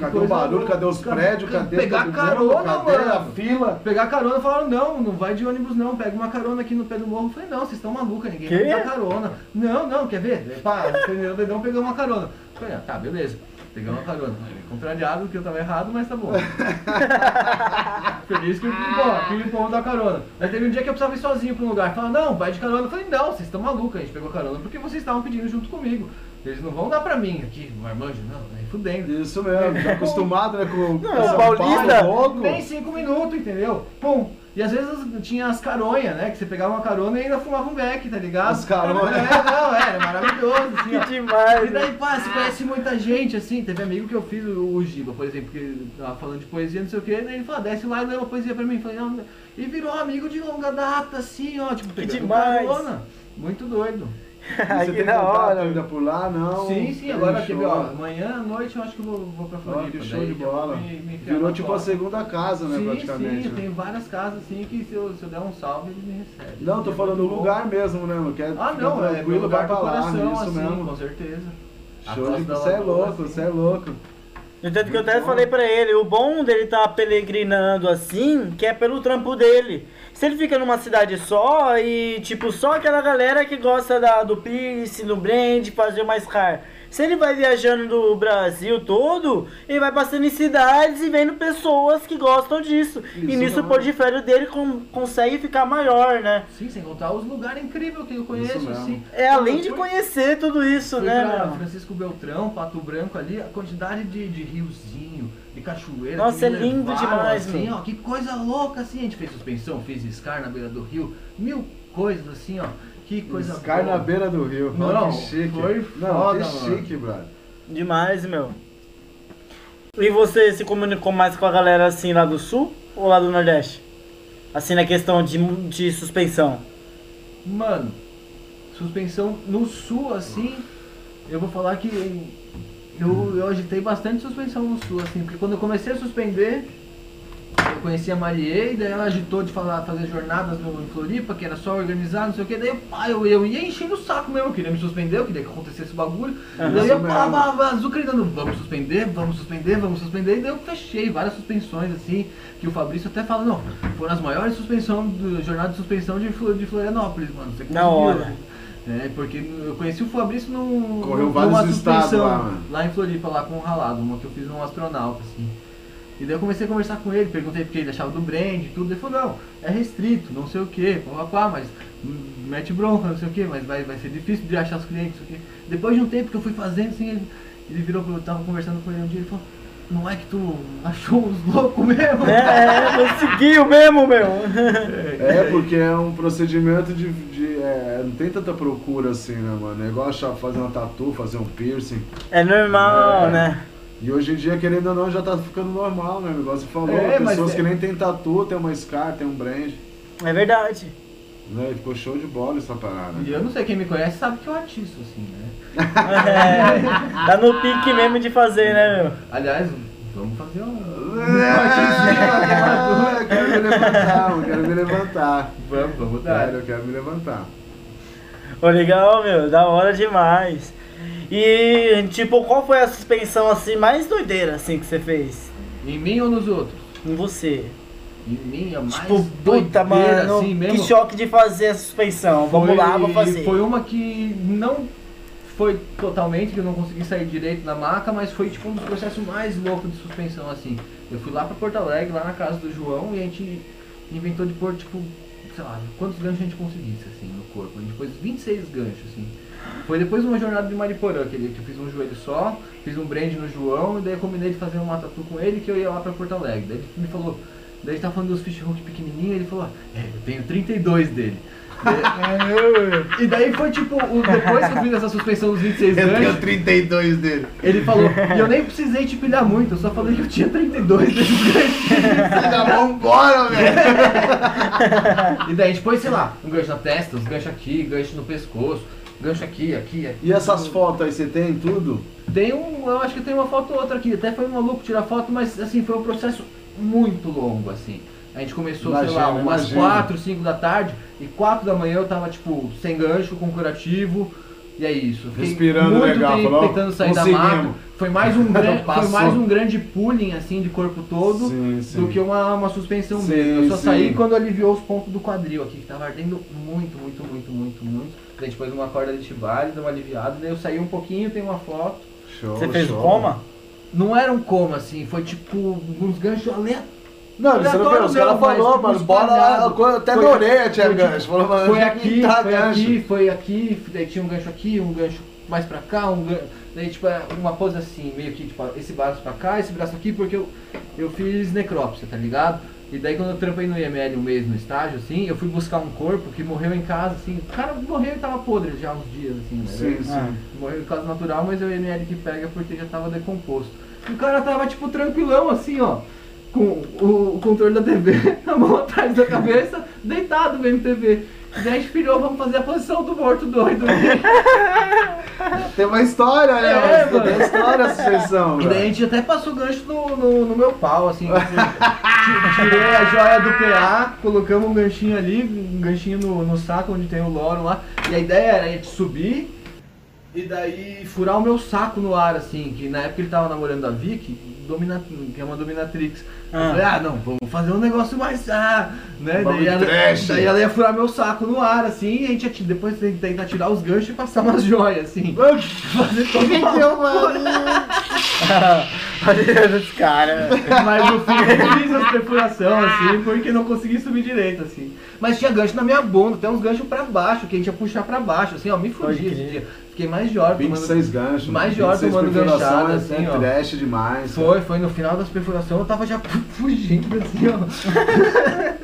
Cadê o barulho? louca. Cadê os prédios? ca- Cadê Pegar todo carona, mundo? Cadê mano. a fila? Pegar carona, falaram, não, não vai de ônibus não, pega uma carona aqui no pé do morro. Eu falei, não, vocês estão malucos, ninguém vai dar carona. Não, não, quer ver? Pá, o dedão pegou uma carona. Eu falei, ah, tá, beleza. Pegamos uma carona. Contrariado, que eu tava errado, mas tá bom. Feliz que o bom da carona. Aí teve um dia que eu precisava ir sozinho pra um lugar. Falaram, não, vai de carona. Eu falei, não, vocês estão malucos, a gente pegou carona porque vocês estavam pedindo junto comigo. Eles não vão dar pra mim aqui, marmanjo, não, nem fudendo. Isso mesmo, tá acostumado, né, com Não, com São o paulista- Paulo. Nem cinco minutos, entendeu? Pum. E às vezes tinha as caronhas, né? Que você pegava uma carona e ainda fumava um beck, tá ligado? As caronhas. É, não, era maravilhoso, assim, Que ó. demais, E daí, velho. pá, você conhece muita gente, assim. Teve amigo que eu fiz, o, o Giba, por exemplo, que tava falando de poesia, não sei o quê. Daí ele falou, desce lá e lê uma poesia pra mim. Falei, não. E virou amigo de longa data, assim, ó. Tipo, pegando demais. carona. Muito doido. Você que tem da hora. ainda por lá, não? sim, sim, Tem agora teve, ó, amanhã à noite eu acho que eu vou, vou pra Ó, Floripa. que show de bola. me- me Virou tipo a segunda casa, né, Sim, praticamente. sim, né? tenho várias casas assim que se eu, se eu der um salve, ele me recebe. Não, tô É falando do bom. lugar mesmo, né, mano? Quer Ah, ficar não, é tranquilo, lugar vai pra lá, coração, isso assim, mesmo. com certeza. Show de Você é Lagoa, louco, assim. você é louco. No tanto que eu até bom. falei pra ele, o bom dele tá peregrinando assim, que é pelo trampo dele. Se ele fica numa cidade só e, tipo, só aquela galera que gosta da, do piercing, do brand, fazer mais car. Se ele vai viajando do Brasil todo, ele vai passando em cidades e vendo pessoas que gostam disso. e Isso nisso o mesmo. portfólio dele com- consegue ficar maior, né? Sim, sem contar os lugares incríveis que eu conheço, assim. É além de Fui- conhecer tudo isso, Fui né? Francisco Beltrão, Pato Branco ali, a quantidade de, de riozinho, de cachoeira. Nossa, é lindo levaram, demais, assim, meu. ó, que coisa louca, assim. A gente fez suspensão, fez Scar na beira do rio, mil coisas assim, ó. Que coisa Cai boa. na beira do rio. Não, que chique. foi Não, foda, que mano. chique, brother. Demais, meu. E você se comunicou mais com a galera assim lá do sul ou lá do nordeste? Assim na questão de, de suspensão. Mano, suspensão no sul, assim, eu vou falar que eu, eu agitei bastante suspensão no sul, assim, porque quando eu comecei a suspender, eu conheci a Marie, e daí ela agitou de falar, fazer jornadas no em Floripa, que era só organizar, não sei o que, daí eu, pá, eu, eu ia enchendo o saco mesmo, eu queria me suspender, eu queria que acontecesse o bagulho, daí eu pá, pá, pá, vamos suspender, vamos suspender, vamos suspender, e daí eu fechei várias suspensões, assim, que o Fabrício até fala, não, foram as maiores suspensões, do, jornadas de suspensão de, de Florianópolis, mano, você conseguiu. hora. É, porque eu conheci o Fabrício num, Correu vários estados lá, mano. lá em Floripa, lá com o Ralado, uma que eu fiz num astronauta, assim. E daí eu comecei a conversar com ele, perguntei porque ele achava do brand e tudo. Ele falou, não, é restrito, não sei o que, papá, mas mete bronca, não sei o que, mas vai, vai ser difícil de achar os clientes, não sei o quê. Depois de um tempo que eu fui fazendo, assim, ele, ele virou eu tava conversando com ele um dia, ele falou, não é que tu achou os loucos mesmo? É, é, conseguiu mesmo, meu. É, porque é um procedimento de. de- é, não tem tanta procura assim, né, mano? É igual achar fazer uma tatu, fazer um piercing. É normal, É. né? E hoje em dia, querendo ou não, já tá ficando normal, né? Igual você falou, É, mas pessoas é- que nem tem tatu, tem uma scar, tem um brand. É verdade. Né? Ficou show de bola essa parada. E eu não sei, quem me conhece sabe que eu atiço, assim, né? É, tá no pique mesmo de fazer, né, meu? Aliás, vamos fazer um... Eu quero me levantar, eu quero me levantar. Vamos, vamos dar. Eu quero me levantar. Ô, legal, meu. Da hora demais. E, tipo, qual foi a suspensão, assim, mais doideira, assim, que você fez? Em mim ou nos outros? Em você? Em mim, a mais Tipo, puta, doideira, mano, assim mesmo. que choque de fazer a suspensão. Vamos Foi- lá, vou fazer. Foi uma que não foi totalmente, que eu não consegui sair direito da maca, mas foi tipo um dos processos mais loucos de suspensão, assim. Eu fui lá pra Porto Alegre, lá na casa do João, e a gente inventou de pôr, tipo, sei lá, quantos ganchos a gente conseguisse, assim, no corpo. A gente pôs 26 ganchos, assim. Foi depois de uma jornada de Mariporã, que, eu fiz um joelho só, fiz um brand no João, e daí eu combinei de fazer uma tatu com ele, que eu ia lá pra Porto Alegre. Daí ele me falou, daí ele tava falando dos fish hook pequenininho, ele falou, é, eu tenho 32 dele. E daí foi tipo, o- depois que eu fiz essa suspensão dos 26 ganchos, 32 dele. ele falou, e eu nem precisei te pilhar muito, eu só falei que eu tinha 32 desses ganchos. Já vambora, velho. E daí a gente pôs, sei lá, um gancho na testa, uns ganchos aqui, gancho no pescoço, gancho aqui, aqui, aqui. E essas fotos aí, você tem tudo? Tem um, eu acho que tem uma foto ou outra aqui, até foi um maluco tirar foto, mas assim, foi um processo muito longo, assim. A gente começou, sei lá, umas imagino. 4, 5 da tarde, e 4 da manhã eu tava, tipo, sem gancho, com curativo, e é isso. Fiquei Respirando muito legal, tempo falou, tentando sair da maca. Foi mais um grande, foi mais um grande pulling, assim, de corpo todo, Sim, sim. do que uma, uma suspensão Sim, mesmo. Eu só sim. saí quando aliviou os pontos do quadril aqui, que tava ardendo muito, muito, muito, muito, muito. Daí a gente pôs uma corda de chibale, deu uma aliviada, daí eu saí um pouquinho, tem uma foto. Show, Você fez show. coma? Não era um coma, assim, foi tipo uns ganchos aleatórios. Não, você não viu? Os caras falaram, mano, bora lá, até Foi- tinha foi, tipo, gancho. Falou, mano, Foi aqui, tá foi gancho. aqui, foi aqui, daí tinha um gancho aqui, um gancho mais pra cá, um gancho. Daí, tipo, é uma pose assim, meio que, tipo, esse braço pra cá, esse braço aqui, porque eu, eu fiz necrópsia, tá ligado? E daí quando eu trampei no IML um mês no estágio, assim, eu fui buscar um corpo que morreu em casa, assim. O cara morreu e tava podre já uns dias, assim, né? Sim, sim. Ah. Morreu em caso natural, mas é o IML que pega porque já tava decomposto. E o cara tava, tipo, tranquilão, assim, ó. Com o, o controle da TV, a mão atrás da cabeça, deitado vendo TV. E daí a gente pirou, vamos fazer a posição do morto doido. Tem uma história, né? É, Mas mano. Tem essa associação, E daí a gente até passou gancho no, no, no meu pau, assim. eu ti- Tirei a joia do PA, colocamos um ganchinho ali, um ganchinho no, no saco onde tem o loro lá. E a ideia era a gente subir e daí furar o meu saco no ar, assim, que na época ele tava namorando a Vicky, domina, que é uma dominatrix. Eu Ah. falei, ah não, vamos fazer um negócio mais. Ah, né? Daí ela, daí ela ia furar meu saco no ar, assim, e a gente ia depois tentar tirar os ganchos e passar umas joias, assim. Fazer todo Olha os caras. Mas no fim eu fiz as perfurações, assim, porque não consegui subir direito, assim. Mas tinha gancho na minha bunda, tem uns ganchos pra baixo, que a gente ia puxar pra baixo, assim, ó, me fudi esse dia. Fiquei mais de hora tomando- 26 ganchos. Mais de hora 26 tomando ganchada, assim, é ó. trash demais. Foi, foi no final das perfurações, eu tava já fugindo, assim, ó.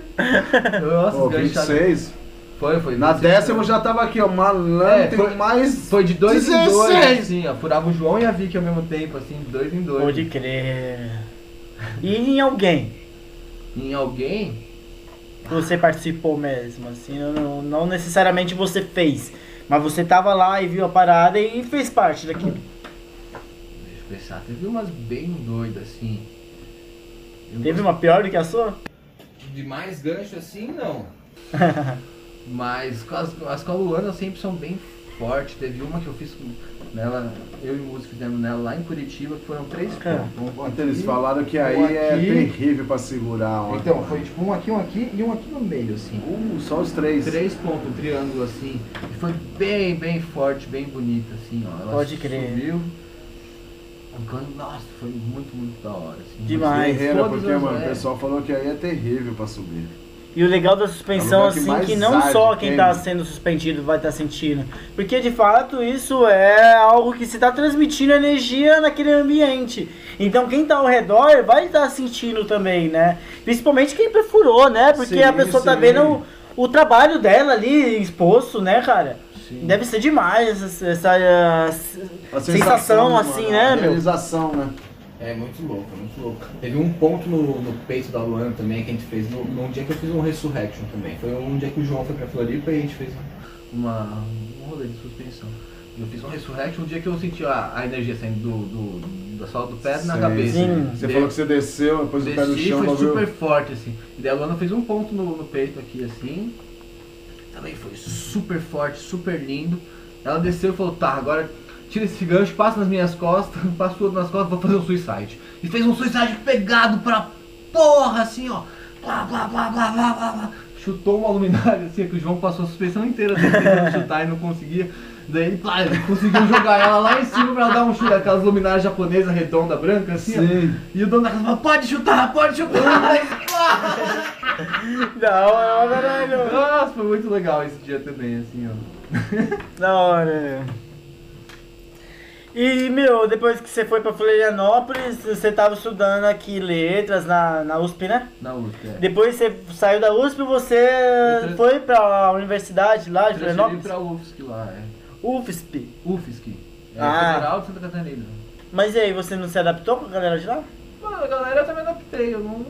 Nossa, Pô, os ganchados. 26. Foi, foi. Na 26. décima eu já tava aqui, ó. Malandro, É, foi- mais. Foi de dois em dois, 16. assim, ó. Furava o João e a Vicky ao mesmo tempo, assim, de dois em dois. Pode crer. E em alguém Em alguém, você participou mesmo, assim, não, não necessariamente você fez, mas você tava lá e viu a parada e fez parte daquilo. deixa eu pensar, teve umas bem doidas, assim. Eu Teve uma pior do que a sua? De mais gancho assim, não. Mas as, as com a Luana sempre são bem fortes. Teve uma que eu fiz com nela, eu e o Músico fizemos nela lá em Curitiba, que foram três É. pontos. Um eles falaram que um aí é aqui. terrível pra segurar. Ó. Então, foi tipo um aqui, um aqui e um aqui no meio, assim. Uh, só os três. Três pontos, um triângulo assim. E foi bem, bem forte, bem bonita, assim, ó. Ela Pode crer. Subiu. Quando, nossa, foi muito, muito da hora, assim. Demais. Guerreira, Todas porque, mano, o é. pessoal falou que aí é terrível pra subir. E o legal da suspensão, É assim, que não só quem tá queima. sendo suspendido vai estar sentindo. Porque de fato isso é algo que se tá transmitindo energia naquele ambiente. Então quem tá ao redor vai estar sentindo também, né? Principalmente quem perfurou, né? Porque Sim, a pessoa tá vendo o, o trabalho dela ali exposto, né, cara? Sim. Deve ser demais essa, essa, uh, A sensação, mano, assim, a né, meu? realização, né? É muito louco, muito louco. Teve um ponto no, no peito da Luana também que a gente fez no, num dia que eu fiz um Resurrection também. Foi um dia que o João foi pra Floripa e a gente fez um. uma, um rolê de suspensão. Eu fiz um resurrection um dia que eu senti a, a energia saindo do, do, da sola do pé na Sim, cabeça. sim. Você Daí falou que você desceu, depois do pé no chão, foi super forte, assim. E daí a Luana fez um ponto no, no peito aqui, assim. Também foi super forte, super lindo. Ela desceu e falou, tá, agora tira esse gancho, passa nas minhas costas, passa tudo nas costas, vou fazer um suicide. E fez um suicide pegado pra porra, assim, ó. Blá, blá, blá, blá, blá, blá, blá. Chutou uma luminária, assim, que o João passou a suspensão inteira tentando chutar e não conseguia. Daí ele, pá, conseguiu jogar ela lá em cima pra ela dar um chute, aquelas luminárias japonesas redonda, branca, assim, ó. Sim. E o dono da casa falou, pode chutar, pode chutar! Da hora, caralho. Nossa, foi muito legal esse dia também, assim, ó. Da hora. E, meu, depois que você foi pra Florianópolis, você tava estudando aqui letras na, na USP, né? Na USP, é. Depois você saiu da USP, você tra- foi pra universidade lá de Florianópolis? pra UFSC lá, é. UFSP. UFSC. É Ah. Federal de Santa Catarina. Mas e aí, você não se adaptou com a galera de lá? Mano, a galera eu também adaptei, eu não,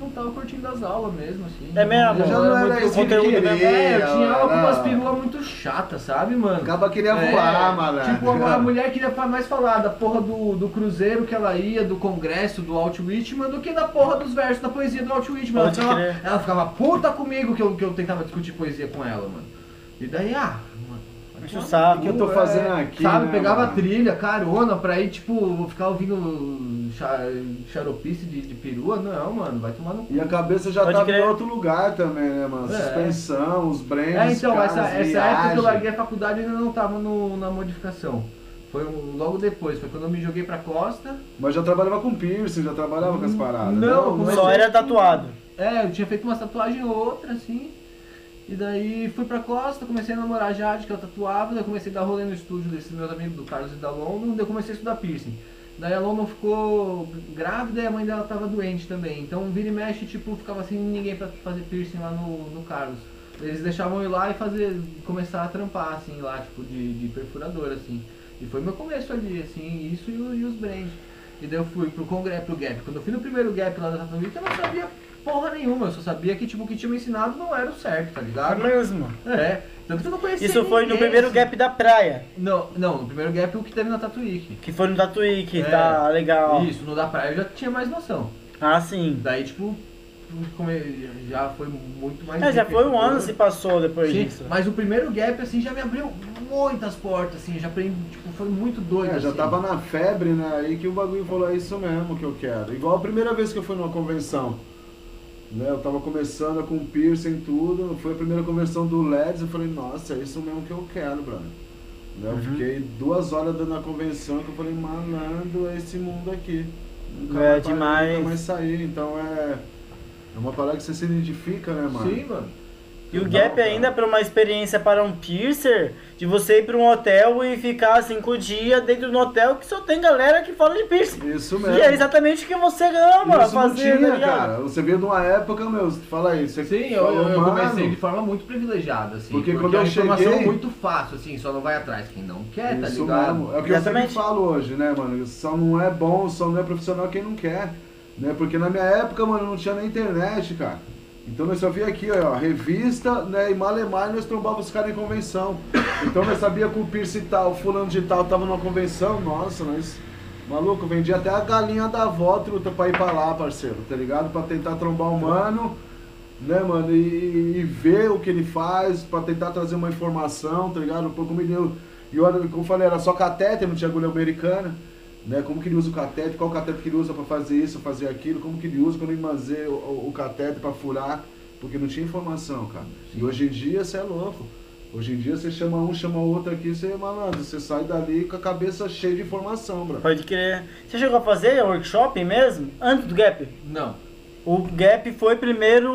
não tava curtindo as aulas mesmo, assim. É mesmo? Eu Já não era que conteúdo queria, mesmo. É, eu tinha aula com umas peruas muito chatas, sabe, mano? Acaba queria É, voar, malandro. Tipo, a, a mulher queria mais falar da porra do, do cruzeiro que ela ia, do congresso do Alt Whitman, do que da porra dos versos da poesia do Alt Whitman. Ela crer. ela ficava puta comigo que eu, que eu tentava discutir poesia com ela, mano. E daí, ah, Enche o no que eu tô cu, fazendo é, aqui, Sabe, né, pegava mano? trilha, carona, pra ir, tipo, ficar ouvindo xaropice de, de perua. Não, mano, vai tomar no cu. E a cabeça já Pode tava crer. em outro lugar também, né, mano? É. Suspensão, os brens, É, então, caras, essa, essa época que eu larguei a faculdade ainda não tava no, na modificação. Foi um- logo depois, foi quando eu me joguei pra costa. Mas já trabalhava com piercing, já trabalhava com as paradas. Não, mas Só é- era tatuado. É, eu tinha feito uma tatuagem ou outra, assim. E daí fui pra costa, comecei a namorar a Jade, que eu tatuava, daí comecei a dar rolê no estúdio desses meus amigos, do Carlos e da London, daí eu comecei a estudar piercing. Daí a London ficou grávida e a mãe dela tava doente também. Então vira e mexe, tipo, ficava sem ninguém pra fazer piercing lá no, no Carlos. Eles deixavam eu ir lá e fazer, começar a trampar, assim, lá, tipo, de, de perfurador, assim. E foi meu começo ali, assim, isso e, e os brands. E daí eu fui pro congresso, pro Gap. Quando eu fui no primeiro Gap lá da Tatuí, eu não sabia porra nenhuma. Eu só sabia que, tipo, o que tinha me ensinado não era o certo, tá É ligado? mesmo. É, tanto que eu não conhecia Isso foi no ninguém, primeiro assim. gap da praia. Não, não, no primeiro Gap o que teve na Tatuí. Que foi no Tatuí, que É. tá legal. Isso, no da praia eu já tinha mais noção. Ah, sim. Daí, tipo, come- já foi muito mais. É, já foi um ano se se passou depois Sim, disso. mas o primeiro gap, assim, já me abriu muitas portas, assim, já aprendi, tipo, foi muito doido, É, já assim. tava na febre, né? Aí que o bagulho falou, é isso mesmo que eu quero. Igual a primeira vez que eu fui numa convenção. Né, eu tava começando com piercing e tudo, foi a primeira convenção do LEDs, eu falei, nossa, é isso mesmo que eu quero, brother. Né, Eu Uhum. fiquei duas horas dando a convenção que eu falei, malandro, é esse mundo aqui. Nunca É demais. Nunca mais sair, então é. É uma parada que você se identifica, né, mano? Sim, mano. E o Não, gap ainda é pra uma experiência para um piercer, de você ir pra um hotel e ficar cinco dias dentro do hotel que só tem galera que fala de piercing. Isso mesmo. E é exatamente o que você ama Isso não fazer, tinha, tá ligado? cara. Você veio de uma época, meu, fala aí, você Sim, eu, eu, eu "Mano, comecei de forma muito privilegiada, assim. Porque Porque, quando eu a informação cheguei- é muito fácil, assim, só não vai atrás quem não quer, tá Isso ligado? mesmo. É o que eu Exatamente. sempre falo hoje, né, mano? Só não é bom, só não é profissional quem não quer. Né? Porque na minha época, mano, não tinha nem internet, cara. Então nós só via aqui, ó, revista, né? E malemar nós trombávamos os caras em convenção. Então nós sabia que o piercing tal, fulano de tal tava numa convenção, nossa, nós. Maluco, vendia até a galinha da avó truta pra ir pra lá, parceiro, tá ligado? Pra tentar trombar um mano, né, mano? E, e ver o que ele faz, pra tentar trazer uma informação, tá ligado? Pô, como ele. E olha, como eu falei, era só catéter, não tinha agulha americana. Né, como que ele usa o catéter, qual catéter que ele usa pra fazer isso, fazer aquilo, como que ele usa quando ele mazeia o, o, o pra furar, porque não tinha informação, cara. E hoje em dia você é louco. Hoje em dia você chama um, chama outro aqui, você é malandro, você sai dali com a cabeça cheia de informação, bro. Pode crer. Você chegou a fazer workshop mesmo? Antes do gap? Não. O gap foi primeiro,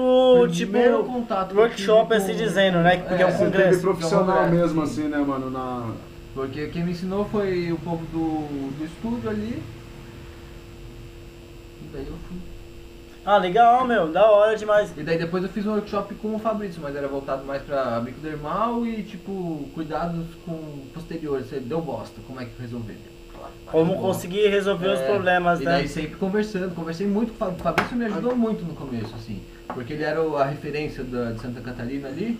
Primeiro tipo, contato workshop, assim com- dizendo, né? Porque é, um Você congresso. teve profissional congresso, mesmo sim. assim, né, mano, na... Porque quem me ensinou foi um pouco do, do estúdio ali. E daí eu fui. Ah, legal, meu. Da hora demais. E daí depois eu fiz um workshop com o Fabrício, mas era voltado mais pra bico dermal e tipo, cuidados com posteriores. Você deu bosta, como é que resolver? Claro, Como conseguir resolver os É, problemas, E né? daí sempre conversando, conversei muito com o Fab- o Fabrício me ajudou muito no começo, assim. Porque ele era o- a referência da, de Santa Catarina ali,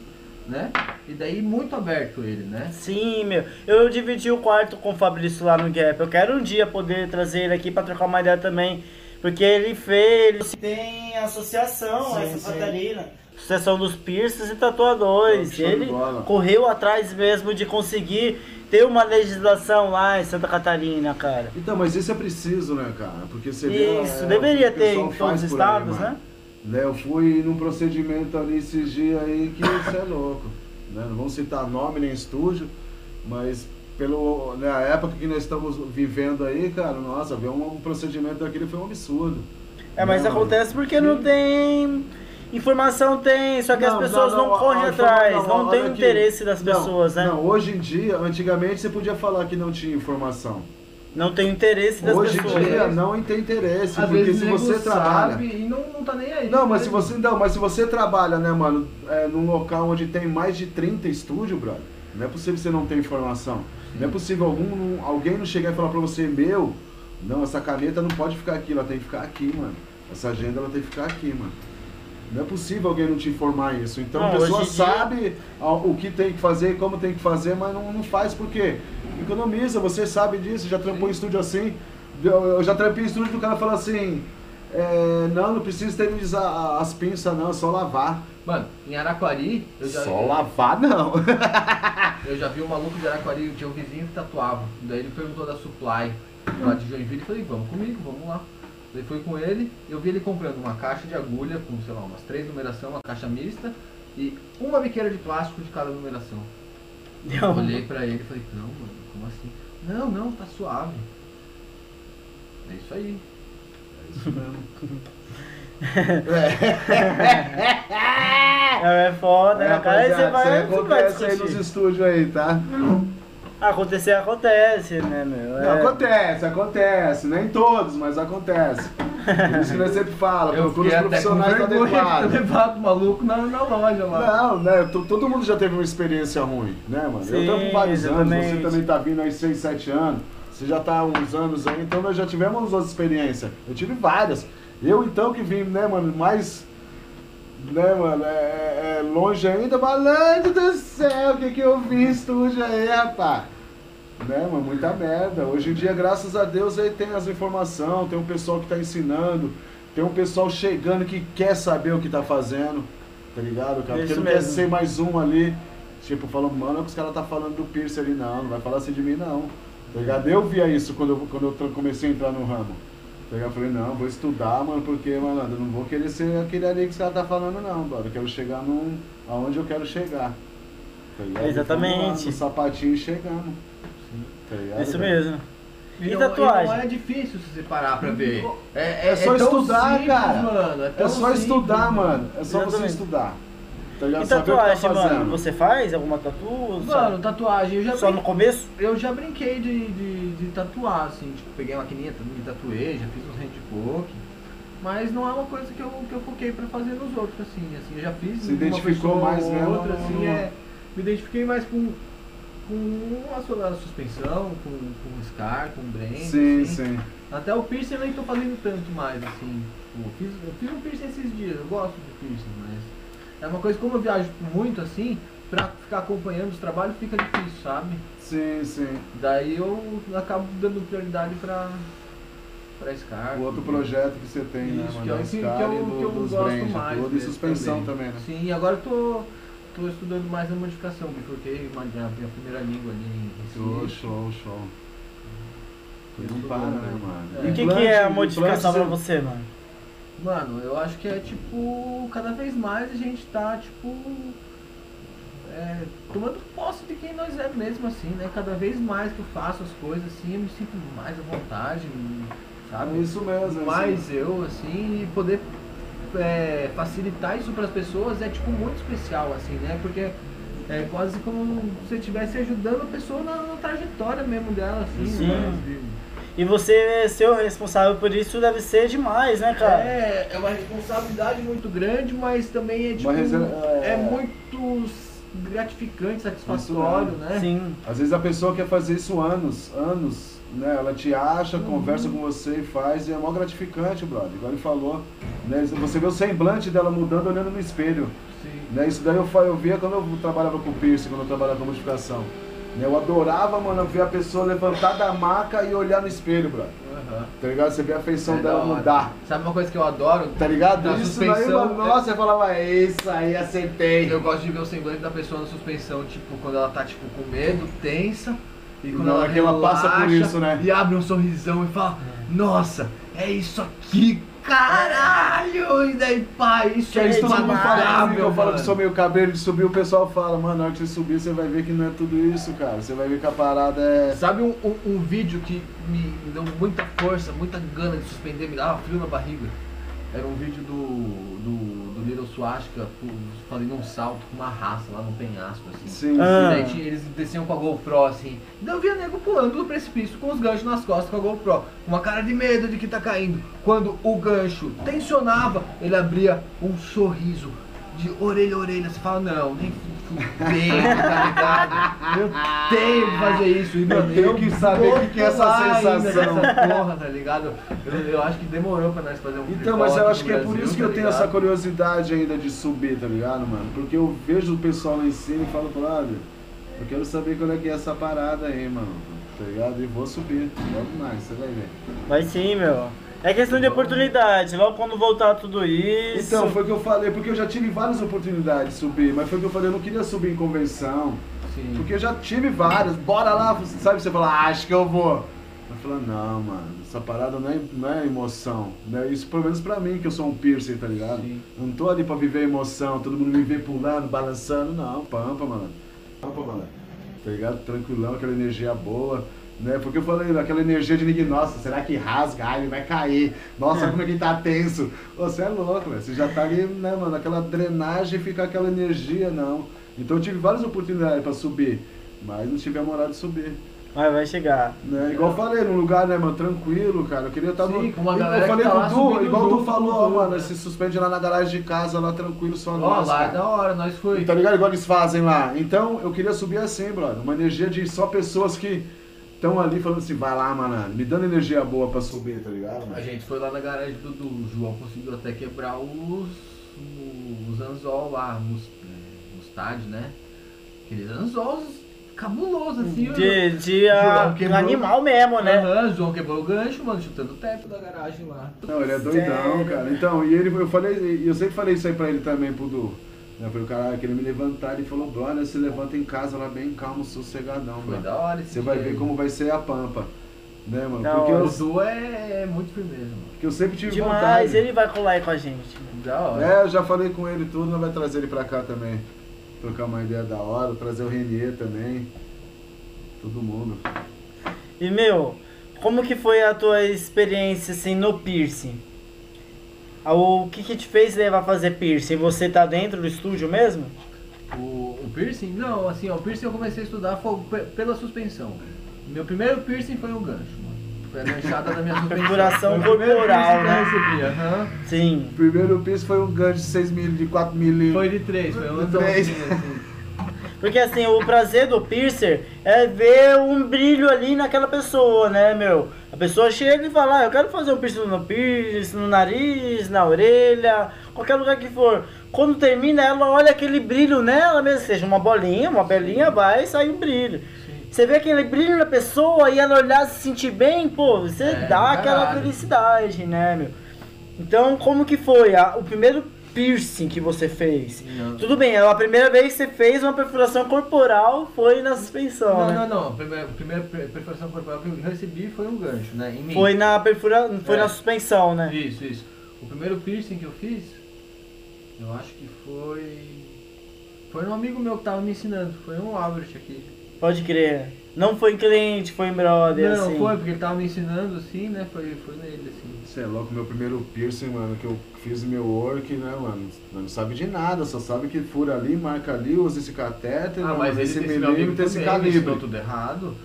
né? E daí muito aberto ele, né? Sim, meu. Eu dividi o quarto com o Fabrício lá no Gap. Eu quero um dia poder trazer ele aqui pra trocar uma ideia também. Porque ele fez. Ele tem associação, Sim, essa. Catarina. Associação dos piercers e tatuadores. Ele correu atrás mesmo de conseguir ter uma legislação lá em Santa Catarina, cara. Então, mas isso é preciso, né, cara? Porque você vê... Isso, é, deveria ter em todos os aí, estados, mano. né? Né, eu fui num procedimento ali esses dias aí que você é louco. Né? Não vamos citar nome nem estúdio, mas pelo né, época que nós estamos vivendo aí, cara, nossa, ver um, um procedimento daquele foi um absurdo. É, mas acontece porque não tem. Informação tem, só que as Não, pessoas não, não, correm a- a atrás, não, tem interesse das pessoas, né? Não, hoje em dia, antigamente você podia falar que não tinha informação. Não tem interesse das Hoje em pessoas. dia né? não tem interesse, Às porque se você trabalha. sabe e não, não tá nem aí. Não, mas se né? você não, mas se você trabalha, né, mano, é, num local onde tem mais de 30 estúdios, brother, não é possível você não ter informação. Não é possível algum, alguém não chegar e falar pra você, meu, não, essa caneta não pode ficar aqui, ela tem que ficar aqui, mano. Essa agenda ela tem que ficar aqui, mano. Não é possível alguém não te informar isso. Então Não, a pessoa dia- sabe a- o que tem que fazer, como tem que fazer, mas não, não faz por quê? Economiza, você sabe disso, já trampou em estúdio assim. Eu, já trampei em estúdio do cara fala assim, é, não, não precisa esterilizar as pinças não, é só lavar. Mano, em Araquari, eu já, Só lavar não. eu já vi um maluco de Araquari, tinha um vizinho que tatuava. Daí ele perguntou da Supply lá de Joinville e falei, vamos comigo, vamos lá. Daí fui com ele, eu vi ele comprando uma caixa de agulha com, sei lá, umas três numeração, uma caixa mista e uma biqueira de plástico de cada numeração. Um- olhei pra ele e falei, não, mano, como assim? Não, não, tá suave. É isso aí. É isso mesmo. É foda, né, cara? Aí você vai, isso aí você vai aí nos discutir. estúdios aí, tá? Acontecer acontece, né, meu? É. acontece, acontece. Nem todos, mas acontece. Por isso que nós sempre fala, Eu procura os fiquei até com profissionais adequados. levado maluco na, na loja lá. Não, né? to- Todo mundo já teve uma experiência ruim, né, mano? Sim, eu tenho vários anos, exatamente. você também tá vindo aí 6, 7 anos, você já tá há uns anos aí, então nós já tivemos outras experiências. Eu tive várias. Eu então que vim, né, mano, mais. Né, mano, é, é- é longe ainda, malandro do céu, o que que eu vi estúdio aí, rapaz? Né, mano, muita merda. Hoje em dia, graças a Deus, aí tem as informações, tem um pessoal que tá ensinando, tem um pessoal chegando que quer saber o que tá fazendo, tá ligado, cara? Porque não quer ser mais um ali, tipo, falando, mano, é que os caras tá falando do Pierce ali, não, não vai falar assim de mim, não. Tá ligado? Eu via isso quando eu, quando eu comecei a entrar no ramo. Eu falei, não, vou estudar, mano, porque, mano, eu não vou querer ser aquele ali que os caras tá falando, não, brother. Eu quero chegar num, aonde eu quero chegar. Tá? Exatamente. E lá, No sapatinho e chegamos. Tá ligado? Isso velho? mesmo. E não- tatuagem? não é difícil se você parar pra ver. É, É só tão estudar, simples, cara. Mano, é, É só simples, estudar, mano. É só você Exatamente. estudar. Tá ligado? E Saber o que tá tatuagem, mano? fazendo. Você faz alguma tatu? Mano, tatuagem, eu já Só brin- no começo? Eu já brinquei de, de, de tatuar, assim, tipo, peguei uma maquininha, me tatuei, já fiz uns handpoke. Mas não é uma coisa que eu, que eu foquei pra fazer nos outros, assim, assim, eu já fiz Se identificou pessoa mais mesmo outra, no- assim, é, me identifiquei mais com, com a, sua- a suspensão, com, com o Scar, com o Brand, Sim, assim. sim. Até o piercing eu nem tô fazendo tanto mais, assim. Tipo, eu, fiz, eu fiz um piercing esses dias, eu gosto de piercing, mas é uma coisa, como eu viajo muito assim, pra ficar acompanhando os trabalhos fica difícil, sabe? Sim, sim. Daí eu acabo dando prioridade pra, pra Scar. O outro projeto que você tem, né, Isso, mano? que é o da que, que Scar eu, e do- que eu dos gosto Brand, mais. tudo, e suspensão também, né? Sim, e agora eu tô, tô estudando mais a modificação, bifurquei uma- a minha primeira língua ali em Show, show, show. Não para, né, né? mano? É. E o que, que é a modificação pra você, mano? Mano, eu acho que é tipo, cada vez mais a gente tá, tipo, é, tomando posse de quem nós é mesmo, assim, né? Cada vez mais que eu faço as coisas, assim, eu me sinto mais à vontade, sabe? Isso mesmo. é mais isso eu, assim, e poder é, facilitar isso para as pessoas é, tipo, muito especial, assim, né? Porque é quase como se você estivesse ajudando a pessoa na, na trajetória mesmo dela, assim, Sim. né? E você ser o responsável por isso deve ser demais, né, cara? É, é uma responsabilidade muito grande, mas também é tipo. É... é- muito gratificante, satisfatório, Isso né? Sim. Às vezes a pessoa quer fazer isso anos, anos, né? Ela te acha, Uhum. conversa com você e faz, e é mó gratificante, brother. Igual ele falou, né? Você vê o semblante dela mudando olhando no espelho. Sim. Né? Isso daí eu, eu via quando eu trabalhava com piercing, quando eu trabalhava com modificação. Né? Eu adorava, mano, ver a pessoa levantar da maca e olhar no espelho, brother. Aham. Tá ligado? Você vê a feição É dela mudar. Sabe uma coisa que eu adoro? Tá ligado? Na isso daí, suspensão, mano, nossa, eu falava, é isso aí, acertei. Eu gosto de ver o semblante da pessoa na suspensão, tipo, quando ela tá tipo com medo, tensa, e quando hora ela que ela passa por relaxa isso, né? E abre um sorrisão e fala, nossa, é isso aqui, caralho! E daí, pá, isso Que é todo mundo fala impagável, eu falo que sou meio cabelo de subir, o pessoal fala, mano, na hora que você subir, você vai ver que não é tudo isso, cara. Você vai ver que a parada é. Sabe um, um, um vídeo que me deu muita força, muita gana de suspender, me dava frio na barriga? Era um vídeo do, do, do Little Swastika fazendo um salto com uma raça lá no penhasco, assim. Sim, Ah. E daí eles desciam com a GoPro assim. Daí eu via nego pulando do precipício com os ganchos nas costas com a GoPro. Com uma cara de medo de que tá caindo. Quando o gancho tensionava, ele abria um sorriso de orelha a orelha. Você fala, não, nem fudendo, tá ligado? Eu tenho que fazer isso. E, mano, tenho que saber o que que é essa sensação. porra, tá ligado? Eu, eu acho que demorou pra nós fazer um Então, mas eu acho que é por Brasil, isso que tá eu tenho essa curiosidade ainda de subir, tá ligado, mano? Porque eu vejo o pessoal lá em cima e falo, brother, eu quero saber qual é que é essa parada aí, mano. Tá ligado? E vou subir. Logo mais, você vai ver. Vai sim, meu. É questão de oportunidade. Logo quando voltar tudo isso. Então, foi o que eu falei, porque eu já tive várias oportunidades de subir, mas foi o que eu falei, eu não queria subir em convenção. Sim. Porque eu já tive várias. Bora lá, sabe? Você fala, ah, acho que eu vou. Eu falo, não, mano, essa parada não é, não é emoção. Né? Isso pelo menos pra mim, que eu sou um piercer, tá ligado? Sim. Não tô ali pra viver emoção, todo mundo me vê pulando, balançando, não, pampa, mano. Pampa, mano. Tá ligado? Tranquilão, aquela energia boa. Né? Porque eu falei, aquela energia de ninguém, nossa, será que rasga? Ai, ele vai cair. Nossa, como é que ele tá tenso. Ô, Você é louco, velho. Você já tá ali, né, mano? Aquela drenagem fica aquela energia, não. Então eu tive várias oportunidades pra subir. Mas não tive a moral de subir. Mas vai chegar. Né? Igual eu falei, num lugar, né, mano, tranquilo, cara. Eu queria estar Sim, no. com uma eu galera falei que tá pro lá Du, igual tu junto, falou, tudo, mano, né? se suspende lá na garagem de casa, lá tranquilo, só Ó, nós. lá é cara. da hora, nós foi. Tá ligado? Igual eles fazem lá. Então, eu queria subir assim, brother. Uma energia de só pessoas que estão ali falando assim, vai lá, mano, me dando energia boa pra subir, tá ligado? A mano? gente foi lá na garagem do, do o João, conseguiu até quebrar os, os anzol lá, mus, é, mustad, né? Aqueles anzols cabulosos assim. De, de João quebrou. animal mesmo, né? Aham, o João quebrou o gancho, mano, chutando o teto da garagem lá. Não, ele é doidão, Sério? cara. Então, e ele, eu falei, e eu sempre falei isso aí pra ele também, pro Du. Eu falei, caralho, queria me levantar. Ele falou, brother, se levanta em casa lá bem calmo, sossegadão, Foi mano. da hora esse Você vai dia ver aí. como vai ser a pampa. Né, mano? Da Porque hora. eu, O Du é, é muito firmeza, mano. porque eu sempre tive Demais, vontade. ele vai colar aí com a gente. Da hora. É, eu já falei com ele tudo, nós vai trazer ele pra cá também. Trocar uma ideia da hora, trazer o Renier também. Todo mundo. E meu, como que foi a tua experiência assim no piercing? Ah, O que que te fez levar a fazer piercing? Você tá dentro do estúdio mesmo? O, o piercing? Não, assim, ó, o piercing eu comecei a estudar foi pe- pela suspensão. Meu primeiro piercing foi um gancho, mano. Foi a ganchada da minha suspensão. Perfuração corporal, piercing que né? eu recebi, aham. Sim. O primeiro piso foi um gancho de 6 mil, de 4 mil. Foi de três, foi um De três. anzolzinho assim. Porque assim, o prazer do piercer é ver um brilho ali naquela pessoa, né, meu? A pessoa chega e fala, ah, eu quero fazer um piercing no piercing, no nariz, na orelha, qualquer lugar que for. Quando termina, ela olha aquele brilho nela mesmo, seja uma bolinha, uma belinha, vai sair um brilho. Você vê aquele brilho na pessoa e ela olhar se sentir bem, pô, você É, dá aquela caralho. felicidade, né, meu? Então, como que foi a- o primeiro piercing que você fez? Não. Tudo bem, a primeira vez que você fez uma perfuração corporal foi na suspensão, Não, né? não, não. A primeira, a primeira per- perfuração corporal que eu recebi foi um gancho, né? Em mim. Foi na perfura... foi É. na suspensão, né? Isso, isso. O primeiro piercing que eu fiz, eu acho que foi. Foi um amigo meu que tava me ensinando. Foi um Albert aqui. Pode crer. Não foi em cliente, foi em brother, Não, assim. foi porque ele tava me ensinando assim, né? Foi, foi nele, assim. Você é louco, meu primeiro piercing, mano, que eu fiz meu work, né, mano? Não sabe de nada, só sabe que fura ali, marca ali, usa esse catéter, Ah, mas esse esse milímetro, esse me ensinou calibre. tudo errado.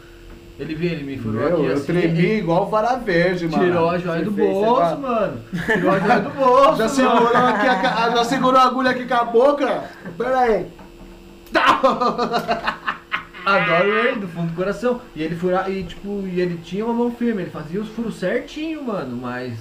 Ele veio, ele me furou Meu, aqui eu assim. tremi ele igual vara verde, mano. Tirou a joia do bolso, mano. Tirou a joia do bolso. Já segurou, mano. aqui a, ca- já segurou a agulha aqui com a boca? Pera aí. Tá. Adoro ele, do fundo do coração. E ele furava, e tipo, e ele tinha uma mão firme, ele fazia os furos certinho, mano, mas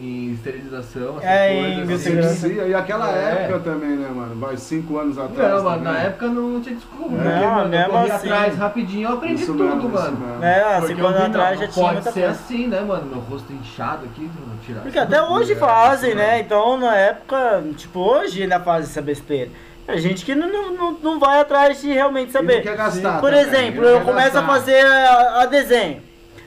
em esterilização, essas É, em coisas. biossegurança. assim. Sim, e aquela É. época também, né, mano? Vai cinco anos atrás. Não, mano, na época não tinha desculpa. É. porque, Não, mano, eu mesmo corri assim. atrás rapidinho, eu aprendi Isso tudo, mesmo, isso mano. mesmo. É, cinco eu anos atrás não, já tinha pode muita ser coisa. assim, né, mano? Meu rosto inchado aqui, vou tirar Porque até hoje É, fazem, né? mesmo. Então, na época, tipo, hoje ainda fazem essa besteira. A gente que não, não, não- não vai atrás de realmente saber. não quer gastar Por exemplo, não eu começo a gastar. fazer a, a desenho.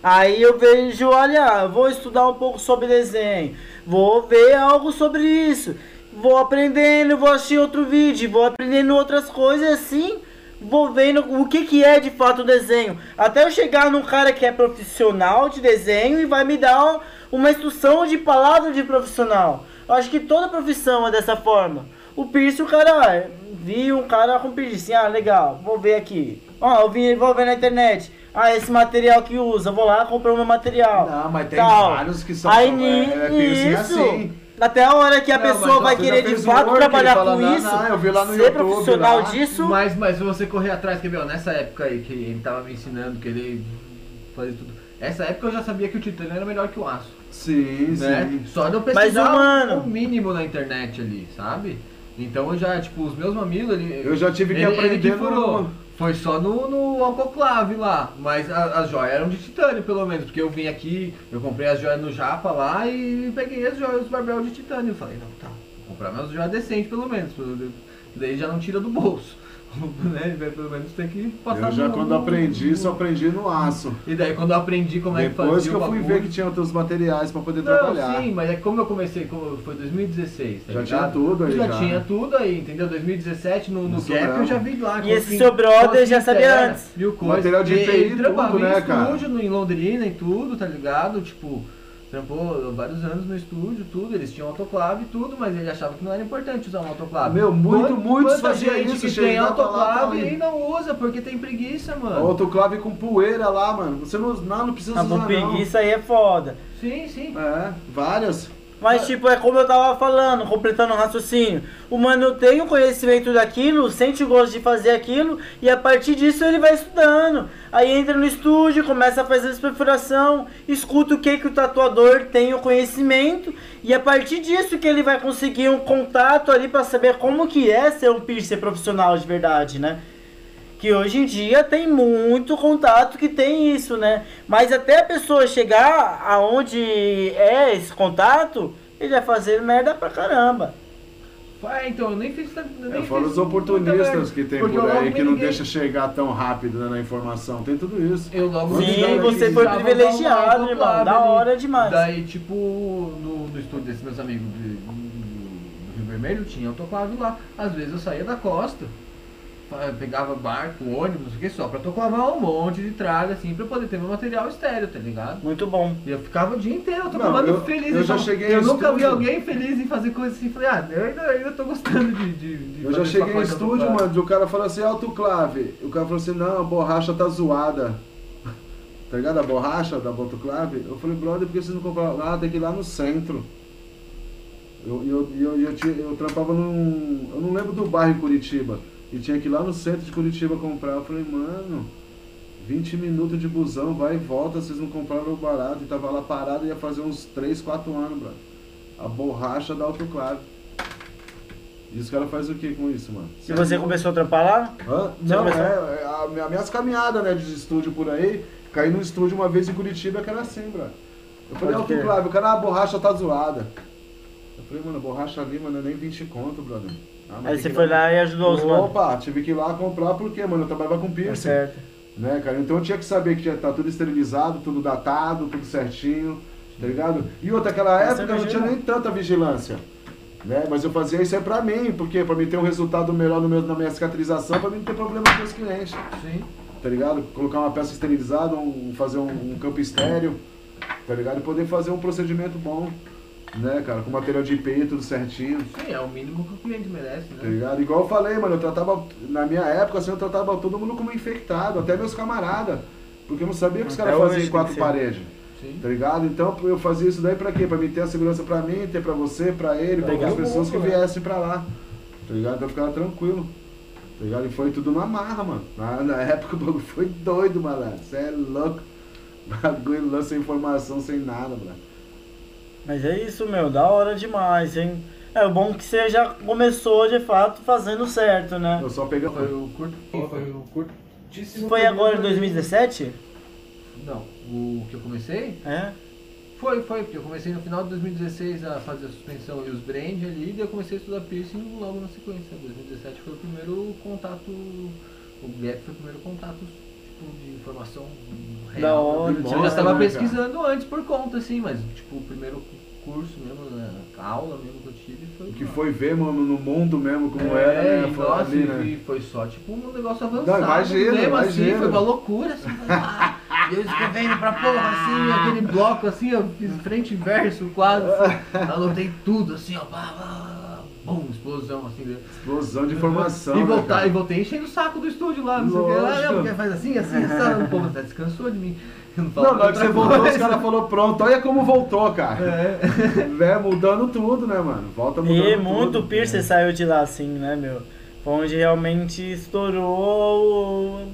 Aí eu vejo, olha, vou estudar um pouco sobre desenho. Vou ver algo sobre isso. Vou aprendendo, vou assistir outro vídeo, vou aprendendo outras coisas assim. Vou vendo o que, que é de fato o desenho. Até eu chegar num cara que é profissional de desenho e vai me dar uma instrução de palavra de profissional. Eu acho que toda profissão é dessa forma. O piercing, o cara, vi um cara com piercing, ah, legal, vou ver aqui. Ó, eu vi, vou ver na internet. Ah, esse material que usa, vou lá, comprar o meu material. Não, mas tem Tal. vários que são Aí é, é piercing nisso, assim. até a hora que a Não, mas pessoa vai querer de fato work, trabalhar ele fala, com não, isso, não, eu vi lá no ser YouTube, profissional lá. disso. Mas, mas se você correr atrás, quer ver, nessa época aí que ele tava me ensinando, que ele fazia tudo. Essa época eu já sabia que o titânio era melhor que o aço. Sim, né? sim. Só de eu Mas, pesquisar mano- o mínimo na internet ali, sabe? Então eu já, tipo, os meus mamilos, ele. Eu já tive que ele, ele aprender que furou. no- Foi só no, no autoclave lá. Mas as joias eram de titânio, pelo menos. Porque eu vim aqui, eu comprei as joias no Japa lá e peguei as joias, os barbel de titânio. Eu falei, não, tá, vou comprar minhas joias decentes, pelo menos. Daí já não tira do bolso. né? Pelo menos tem que passar Eu já no- quando aprendi, só aprendi no aço. E daí quando eu aprendi como é que fazia Depois que eu fui bagulho- ver que tinha outros materiais pra poder não, trabalhar. sim, mas é que como eu comecei, como foi 2016, tá Já ligado? tinha tudo aí, Já, já. tinha tudo aí, entendeu? 2017 no, no Gap eu já vi lá. E com esse seu brother já sabia antes. Mil coisas. Material de E- TI ele tudo, né, em cara? estúdio, no, em Londrina e tudo, tá ligado? Tipo, trampou vários anos no estúdio, tudo, eles tinham autoclave e tudo, mas ele achava que não era importante usar um autoclave. Meu, muito- Quant- muitos faziam gente isso, que tem lá, autoclave aí. e não usa, porque tem preguiça, mano. Autoclave com poeira lá, mano. Você não, não, não precisa A usar, não. preguiça aí é foda. Sim, sim. É, várias. Mas, tipo, é como eu tava falando, completando o raciocínio. O mano tem o conhecimento daquilo, sente o gosto de fazer aquilo, e a partir disso ele vai estudando. Aí entra no estúdio, começa a fazer perfuração, escuta o que, que o tatuador tem o conhecimento, e a partir disso que ele vai conseguir um contato ali pra saber como que é ser um piercer profissional de verdade, né? Que hoje em dia tem muito contato que tem isso, né? Mas até a pessoa chegar aonde é esse contato, ele vai fazer merda pra caramba. Ah, então, eu nem fiz tanto. É, fora os oportunistas que tem por aí, que não deixa chegar tão rápido né, na informação. Tem tudo isso. Eu logo Sim, você foi privilegiado, um irmão, da hora demais. Daí, tipo, no, no estúdio desses meus amigos do, do Rio Vermelho, tinha autoclave lá. Às vezes eu saía da costa, pegava barco, ônibus, o que, só pra autoclavar um monte de tralha, assim, pra poder ter meu material estéreo, tá ligado? Muito bom. E eu ficava o dia inteiro autoclavando eu- feliz. eu já então, cheguei Eu nunca vi estúdio. alguém feliz em fazer coisa assim. Falei, ah, eu ainda, ainda tô gostando de. de, de Eu já cheguei em estúdio, mano, e o cara falou assim, autoclave. O cara falou assim, não, a borracha tá zoada. Tá ligado? A borracha da autoclave. Eu falei, brother, por que você não comprou lá? Tem que ir lá no centro. Eu, eu, eu, eu, tinha- eu trampava num. Eu não lembro do bairro em Curitiba. E tinha que ir lá no centro de Curitiba comprar. Eu falei, mano, 20 minutos de busão, vai e volta, vocês não compraram barato. E tava lá parado, ia fazer uns 3, 4 anos, brother. A borracha da autoclave. E os caras fazem o que com isso, mano? E você começou a trampar lá? Hã? Você Não, começou? é, é a, minha- minhas caminhadas, né, de estúdio por aí. Caí no estúdio uma vez em Curitiba que era assim, bro. Eu falei. Flávio, o cara, a borracha tá zoada. Eu falei, mano, a borracha ali, mano, é nem 20 conto, brother. Ah, Aí você foi lá e ajudou os mano. Opa, tive que ir lá comprar porque, mano, eu trabalhava com Tá piercing. certo. Né, cara? Então eu tinha que saber que já tá tudo esterilizado, tudo datado, tudo certinho, tá ligado? E outra, aquela Essa época não tinha nem tanta vigilância. Né? Mas eu fazia isso aí pra mim, porque pra mim ter um resultado melhor no meu, na minha cicatrização, pra mim não ter problema com os clientes, Sim. tá ligado? Colocar uma peça esterilizada, um, fazer um, um campo estéreo, tá ligado? E poder fazer um procedimento bom, né, cara? Com material de IP, tudo certinho. Sim, é o mínimo que o cliente merece, Tá né? ligado? Igual eu falei, mano, eu tratava, na minha época, assim, eu tratava todo mundo como infectado, até meus camaradas. Porque eu não sabia o que os caras faziam em quatro paredes. Sim. Tá ligado? Então eu fazia isso daí pra quê? Pra mim ter a segurança pra mim, ter pra você, pra ele, pra Legal. outras pessoas que né? viessem pra lá. Tá ligado? Então eu ficava tranquilo. Tá ligado? E foi tudo na marra, mano. Na, na época o bagulho foi doido, malandro. Você é louco. Bagulho lança informação sem nada, mano. Mas é isso, meu, da hora demais, hein? É o bom que você já começou de fato fazendo certo, né? Eu só peguei. Foi o curto. Foi o curtíssimo. Foi agora em 2017? Não, o que eu comecei É? foi, foi, porque eu comecei no final de 2016 a fazer a suspensão e os brand ali, e daí eu comecei a estudar piercing logo na sequência. 2017 foi o primeiro contato, o Gap foi o primeiro contato de informação real. Da hora, eu já estava né, pesquisando antes por conta, assim, mas tipo, o primeiro curso mesmo, né, a aula mesmo que eu tive foi. O que foi ver, mano, no mundo mesmo, como é, era, né? e, Foi nossa, ali, né? e foi só tipo um negócio avançado. Não, imagina, mesmo, assim, imagina. foi uma loucura, assim, ah, e eu escrevendo pra porra, assim, aquele bloco assim, eu fiz frente e verso quase, assim, anotei tudo, assim, ó, pá, pá, pá, bum, explosão, assim, né? Explosão de informação. e, né, voltar, cara? e voltei enchendo o saco do estúdio lá, não sei o que, ah, não, porque faz assim, assim, assim, pô, você descansou de mim. Falo Não, na hora que você voltou, os caras falaram, pronto, olha como voltou, cara. É. É, mudando tudo, né, mano? Volta mudando E tudo. muito piercer saiu de lá assim, né, meu? Foi onde realmente estourou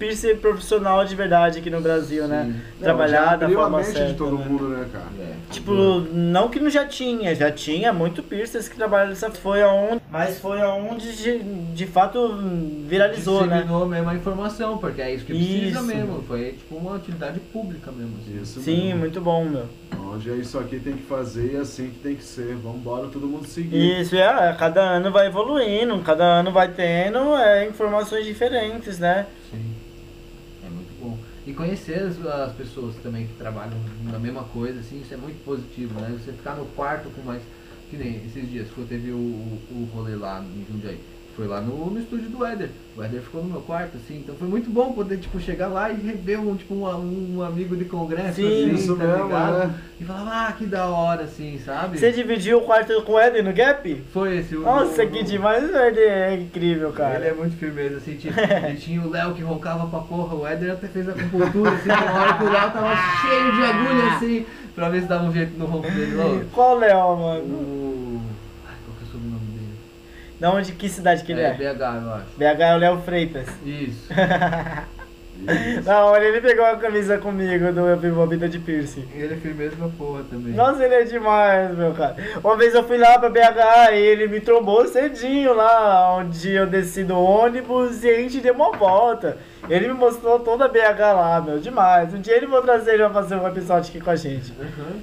o piercer profissional de verdade aqui no Brasil, né? Não, Trabalhar da forma a mente certa, de todo né? mundo, né, cara? É. Tipo, não que não já tinha, já tinha muito piercers que trabalham dessa foi aonde, mas foi aonde de, de fato viralizou, né? Disseminou mesmo a informação, porque é isso que precisa Isso. mesmo. Foi tipo uma utilidade pública mesmo. Assim. Isso Sim, mesmo. muito bom, meu. Onde é isso aqui tem que fazer e é assim que tem que ser. Vambora, todo mundo seguir. Isso, é, cada ano vai evoluindo, cada ano vai tendo é, informações diferentes, né? Sim. E conhecer as, as pessoas também que trabalham na mesma coisa, assim, isso é muito positivo, né? Você ficar no quarto com mais. Que nem esses dias, foi, teve o, o, o rolê lá em Jundiaí. Foi lá no, no estúdio do Éder. O Éder ficou no meu quarto, assim, então foi muito bom poder, tipo, chegar lá e rever um, tipo, um, um amigo de congresso, Sim, assim, tá mesmo, ligado? né? E falava, ah, que da hora, assim, sabe? Você dividiu o quarto com o Eden no Gap? Foi esse o. Nossa, o- que demais, o Eden é incrível, cara. Ele é muito firmeza, assim, tinha, e tinha o Léo que roncava pra porra, o Éder até fez a acupuntura, assim, uma hora que o Léo tava cheio de agulha, assim, pra ver se dava um jeito no ronco dele. Ô, Qual Léo, mano? O. Ai, qual que é o sobrenome dele? Da onde, que cidade que ele é? BH, eu acho. BH é o Léo Freitas. Isso. Da hora, ele pegou a camisa comigo do Vivo Vida de Piercing. Ele é firmeza porra também. Nossa, ele é demais, meu cara. Uma vez eu fui lá pra BH e ele me trombou cedinho lá, onde eu desci do ônibus e a gente deu uma volta. Ele me mostrou toda a BH lá, meu, demais. Um dia ele vai trazer ele pra fazer um episódio aqui com a gente. Uhum.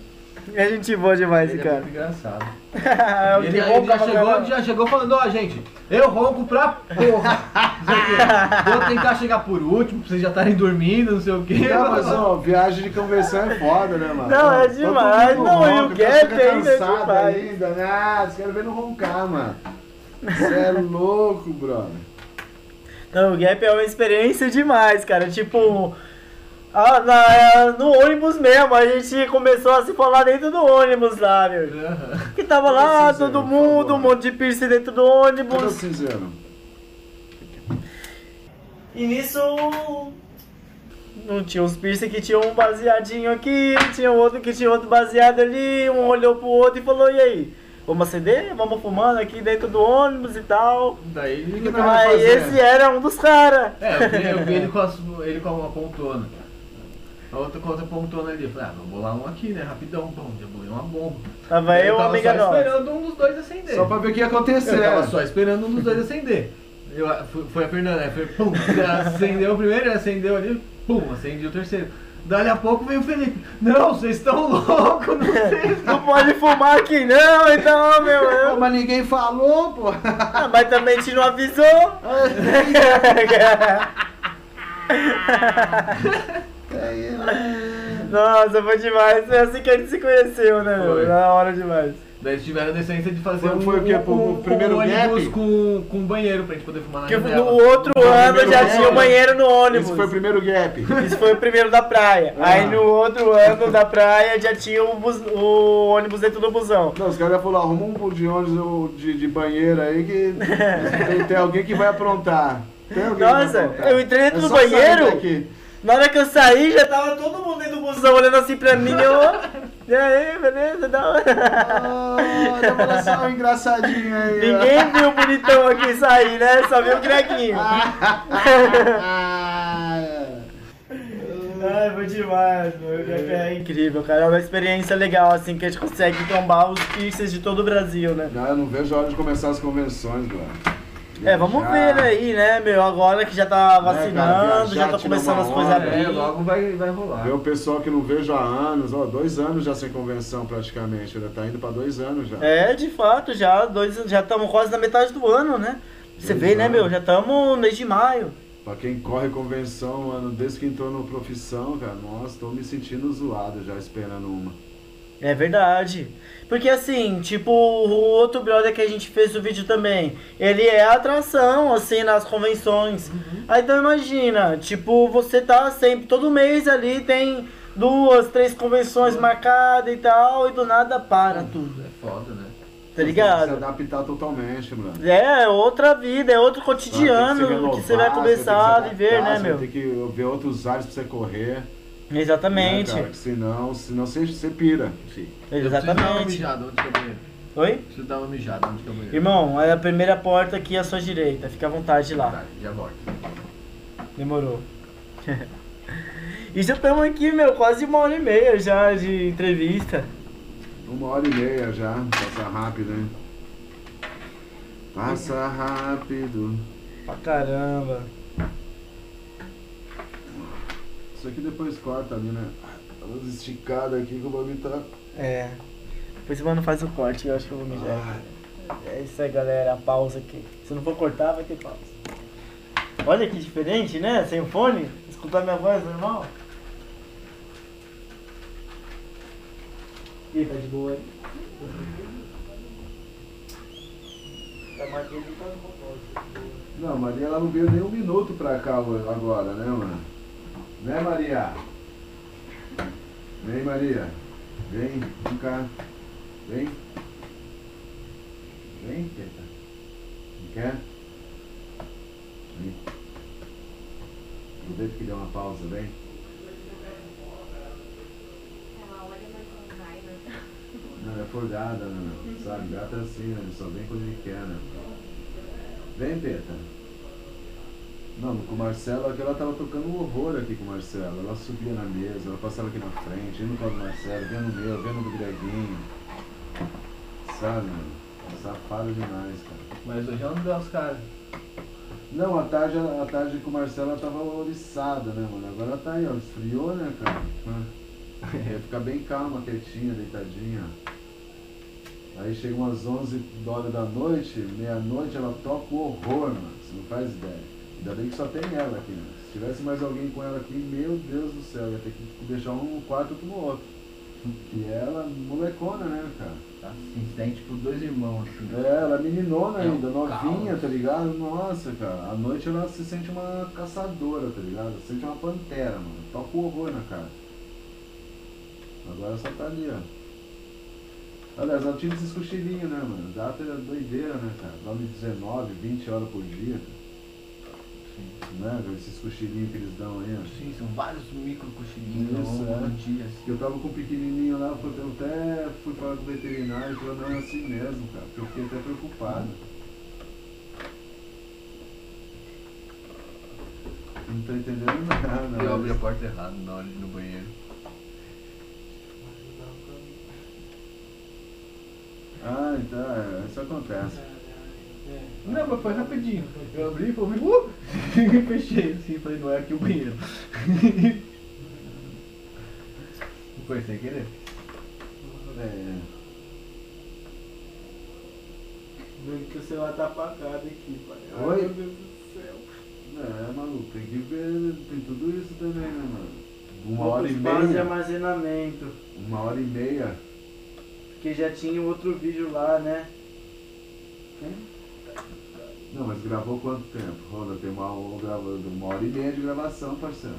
É gente boa demais, Ele esse é cara. muito engraçado. É o ele, que ele ronca já, pra chegou, caramba. já chegou falando, ó, gente, eu ronco pra porra. Não sei o quê. Vou tentar chegar por último, pra vocês já estarem dormindo, não sei o quê. Não, mas ó, viagem de convenção é foda, né, mano? Não, é Todo demais. mundo Não, e o ronca, Gap fica ainda é cansado demais. ainda, né? Ah, Vocês querem ver não roncar, mano. Você é louco, brother. Não, o Gap é uma experiência demais, cara. Tipo, ah, na- no ônibus mesmo, a gente começou a se falar dentro do ônibus lá, meu. Aham. Que tava lá, Cinzeiro, todo mundo, um favor. monte de piercing dentro do ônibus. cinzeiro? E nisso. Não tinha uns piercing que tinha um baseadinho aqui, tinha outro que tinha outro baseado ali, um olhou pro outro e falou, e aí? Vamos acender? Vamos fumando aqui dentro do ônibus e tal. Daí que ele Aí fazer? esse era um dos caras. É, eu vi, eu vi ele, com as- ele com uma pontona. A outra com outra pontona ali. Eu falei, ah, vou bolar um aqui, né? Rapidão. Bom, já bolei uma bomba. Tava eu e uma tava amiga só esperando um dos dois acender. Só pra ver o que ia acontecer. Eu tava só esperando um dos dois acender. Eu, foi, foi a Fernanda, né? Foi, pum, acendeu o primeiro, ele acendeu ali, pum, acendeu o terceiro. Dali a pouco veio o Felipe. Não, vocês estão loucos, não sei. Não pode fumar aqui não, então, meu. Pô, eu- mas ninguém falou, pô. Ah, mas também te não avisou. Nossa, foi demais. Foi assim que a gente se conheceu, né? Foi. Na hora demais. Daí eles tiveram a decência de fazer um, foi o quê? Um, pro primeiro um ônibus gap? com, com banheiro pra gente poder fumar na Que janela. no outro Foi o ano já gap. tinha o banheiro no ônibus. Esse foi o primeiro gap. Isso foi o primeiro da praia. Ah. Aí no outro ano da praia já tinha o, bus- o ônibus dentro do busão. Não, os caras falaram, arruma um pouco de ônibus de, de banheiro aí que tem, tem alguém que vai aprontar. Tem alguém que vai Nossa, aprontar. eu entrei dentro É do banheiro. Na hora que eu saí, já tava todo mundo dentro do busão olhando assim pra mim. Eu, e aí, beleza? Da hora. Dá pra dar só um engraçadinho aí. ó. Ninguém viu o bonitão aqui sair, né? Só viu o grequinho. Ah, Ai, foi demais, meu. É incrível, cara. É uma experiência legal, assim, que a gente consegue trombar os piercings de todo o Brasil, né? Não, eu não vejo a hora de começar as convenções, mano. É, vamos ver aí, né, meu? Agora que já tá cara, vacinando, já viajar, tá começando as coisas a onda, É, abrir. logo vai, vai rolar. Ver o pessoal que não vejo há anos, ó, dois anos já sem convenção praticamente, já tá indo pra dois anos já. É, de fato, já dois, já estamos quase na metade do ano, né? Você Dois vê, né, meu? Já estamos no mês de maio. Pra quem corre convenção, mano, desde que entrou no profissão, cara, nossa, tô me sentindo zoado já esperando uma. É verdade. Porque assim, tipo, o outro brother que a gente fez o vídeo também, ele é atração, assim, nas convenções. Aí então imagina, tipo, você tá sempre, todo mês ali tem duas, três convenções marcadas e tal, e do nada para tudo. É foda, né? Tá Se ligado? adaptar totalmente, mano. É outra vida, é outro cotidiano se renovar, que você vai você começar a tem que se viver, adaptar, né, você meu? Tem que ver outros ares pra você correr. Né, Exatamente. cara? Que senão, senão você, você pira. Sim. Eu preciso dar uma Exatamente. mijada, onde que é o banheiro? Oi? Preciso dar uma mijada, onde que é o banheiro? Irmão, é a primeira porta aqui à sua direita. Fica à vontade lá. Tá, já volto. Demorou. e já estamos aqui, meu, quase uma hora e meia já de entrevista. Uma hora e meia já, passa rápido, hein? Passa rápido. Pra caramba. Isso aqui depois corta ali, né? Dá umas esticadas aqui que o bagulho tá. É. Depois o mano faz o corte, eu acho que eu vou mijar. É isso aí, galera. A pausa aqui. Se não for cortar, vai ter pausa. Olha que diferente, né? Sem o fone. Escutar minha voz normal. Ih, tá de boa aí. De todo propósito. Não, Maria ela não veio nem um minuto pra cá agora, né, mano? Né, Maria? Vem, Maria. Vem, vem cá. Vem. Vem, teta. Não quer? Vem. Aproveita que deu uma pausa, vem. Não é folgada, né? Sabe? Gata é assim, né? Só vem quando ele quer, né? Vem, Peta. Não, com o Marcelo, aquela tava tocando um horror aqui com o Marcelo. Ela subia na mesa, ela passava aqui na frente, ia no colo do Marcelo, via no meu, no do Greguinho. Sabe, mano? Safado demais, cara. Mas hoje ela não deu as caras. Não, a tarde, a tarde com o Marcelo ela tava oriçada, né, mano? Agora ela tá aí, ó, esfriou, né, cara? Ia ficar bem calma, quietinha, deitadinha. Aí chega umas 11 horas da noite, meia-noite, ela toca o horror, mano. Você não faz ideia. Ainda bem que só tem ela aqui, né? Se tivesse mais alguém com ela aqui, meu Deus do céu, ia ter que deixar um quarto no outro. E ela, molecona, né, cara? Tá assim, tem tipo dois irmãos assim. É, ela é meninona É um ainda, novinha, caos. tá ligado? Nossa, cara, à noite ela se sente uma caçadora, tá ligado? Se sente uma pantera, mano. Toca o horror na cara. Agora só tá ali, ó. Aliás, ela tira esses cochilinhos, né, mano? Data é doideira, né, cara? Dorme 19, 20 horas por dia, cara. Né? Esses cochilinhos que eles dão aí, ó. Sim, são vários micro cochilinhos Isso, ao longo é. dia. Que Assim. eu tava com um pequenininho lá, eu até fui falar com o veterinário e falou, não, é assim mesmo, cara. Porque eu fiquei até preocupado. Não tô entendendo nada. Eu abri a porta errada na hora de ir no banheiro. Ah, então, é, isso acontece. Não, mas foi rapidinho. Eu abri e falei, uh! E fechei assim, falei, não é aqui o banheiro. Não foi sem querer? É, Vendo que o celular tá apagado aqui, pai. Ai, Oi? Meu Deus do céu. é, maluco, tem que ver, tem tudo isso também, né, mano? Uma hora e espaço de meia. armazenamento. Uma hora e meia. Porque já tinha outro vídeo lá, né? Não, mas gravou quanto tempo? Roda, tem uma, uma, hora e meia de gravação, parceiro.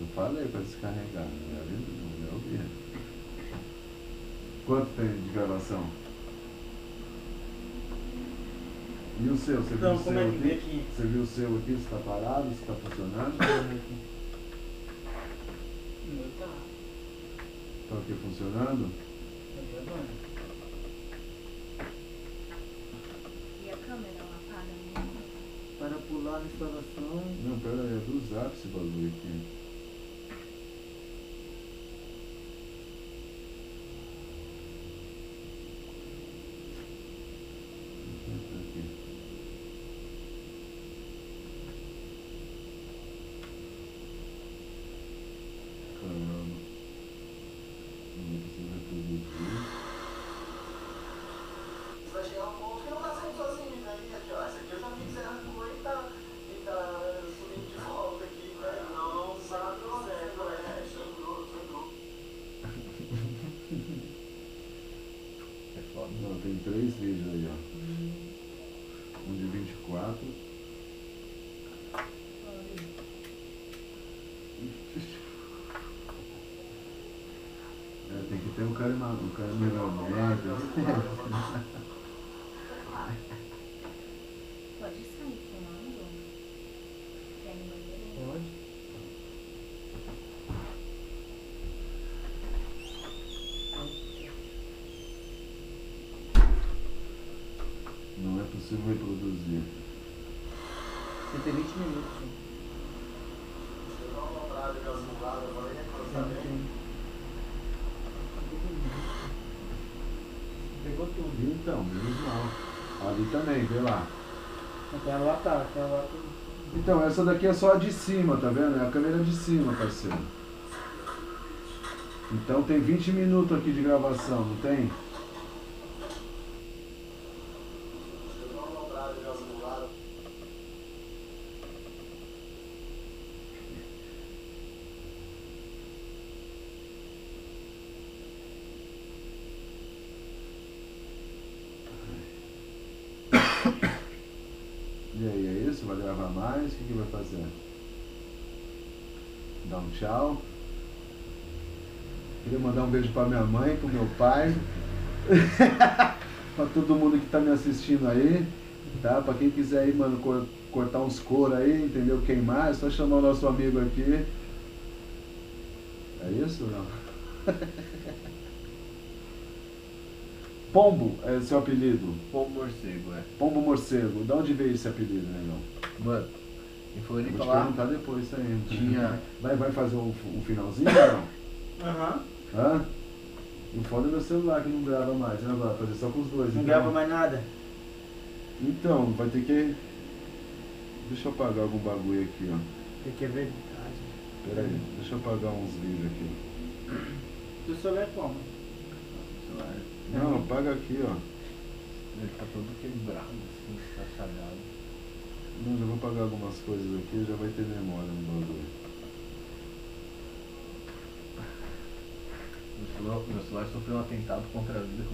Eu falei pra descarregar, não ia ver, não ia ouvir. Quanto tem de gravação? E o seu? Você viu Então, o como seu é que vê aqui? aqui? Você viu o seu aqui? Se tá parado, se tá funcionando? Meu tá. Tá aqui funcionando? Tá bom. E a câmera ela apaga mesmo? Para pular na instalação. Não, pera aí, é do zap esse bagulho aqui. Tá aqui. Caramba. Não precisa reproduzir. Vai chegar um ponto que não tá saindo sozinho, né? E aqui, ó, essa aqui eu já vi que você arrancou e tá, e tá subindo de volta aqui, velho. Não, sabe, não certo, é, sangrou, sangrou. É foda. Não, tem três vídeos aí, ó. Um de 24. É, tem que ter um cara, um cara melhormente. Pode sair filmando? Quer ir no banheiro? Pode. Não é possível reproduzir. Você tem 20 minutos. Chegou uma parada de azulada, eu falei, né? Quando tá Sim, bem. sim. Pegou tudo. Então, menos mal. Ali também, vê lá. Tá, lá tá. Então, essa daqui é só a de cima, tá vendo? É a câmera de cima, parceiro. Então tem 20 minutos aqui de gravação, não tem? Chegou uma parada de azulada. mais? O que, que vai fazer? Dar um tchau. Queria mandar um beijo pra minha mãe, pro meu pai. pra todo mundo que tá me assistindo aí. Tá? Pra quem quiser aí, mano, cor- cortar uns couro aí, entendeu? Queimar, é só chamar o nosso amigo aqui. É isso não? Pombo é seu apelido. Pombo morcego, é. Pombo morcego. De onde veio esse apelido, negão? Mano, em Floripa Vou te lá, perguntar depois isso aí. Tinha- Vai, vai fazer um, um finalzinho ou não? Aham. Hã? O foda é meu celular que não grava mais, né? Vai fazer só com os dois. Não então. grava mais nada. Então, vai ter que. Deixa eu apagar algum bagulho aqui, ó. Porque é verdade. Pera aí, deixa eu apagar uns vídeos aqui. Tu souber como. Não, apaga aqui, ó. ele tá todo quebrado, assim, estraçalhado. Não, já vou apagar algumas coisas aqui, já vai ter memória no bagulho. Meu celular, meu celular sofreu um atentado contra a vida com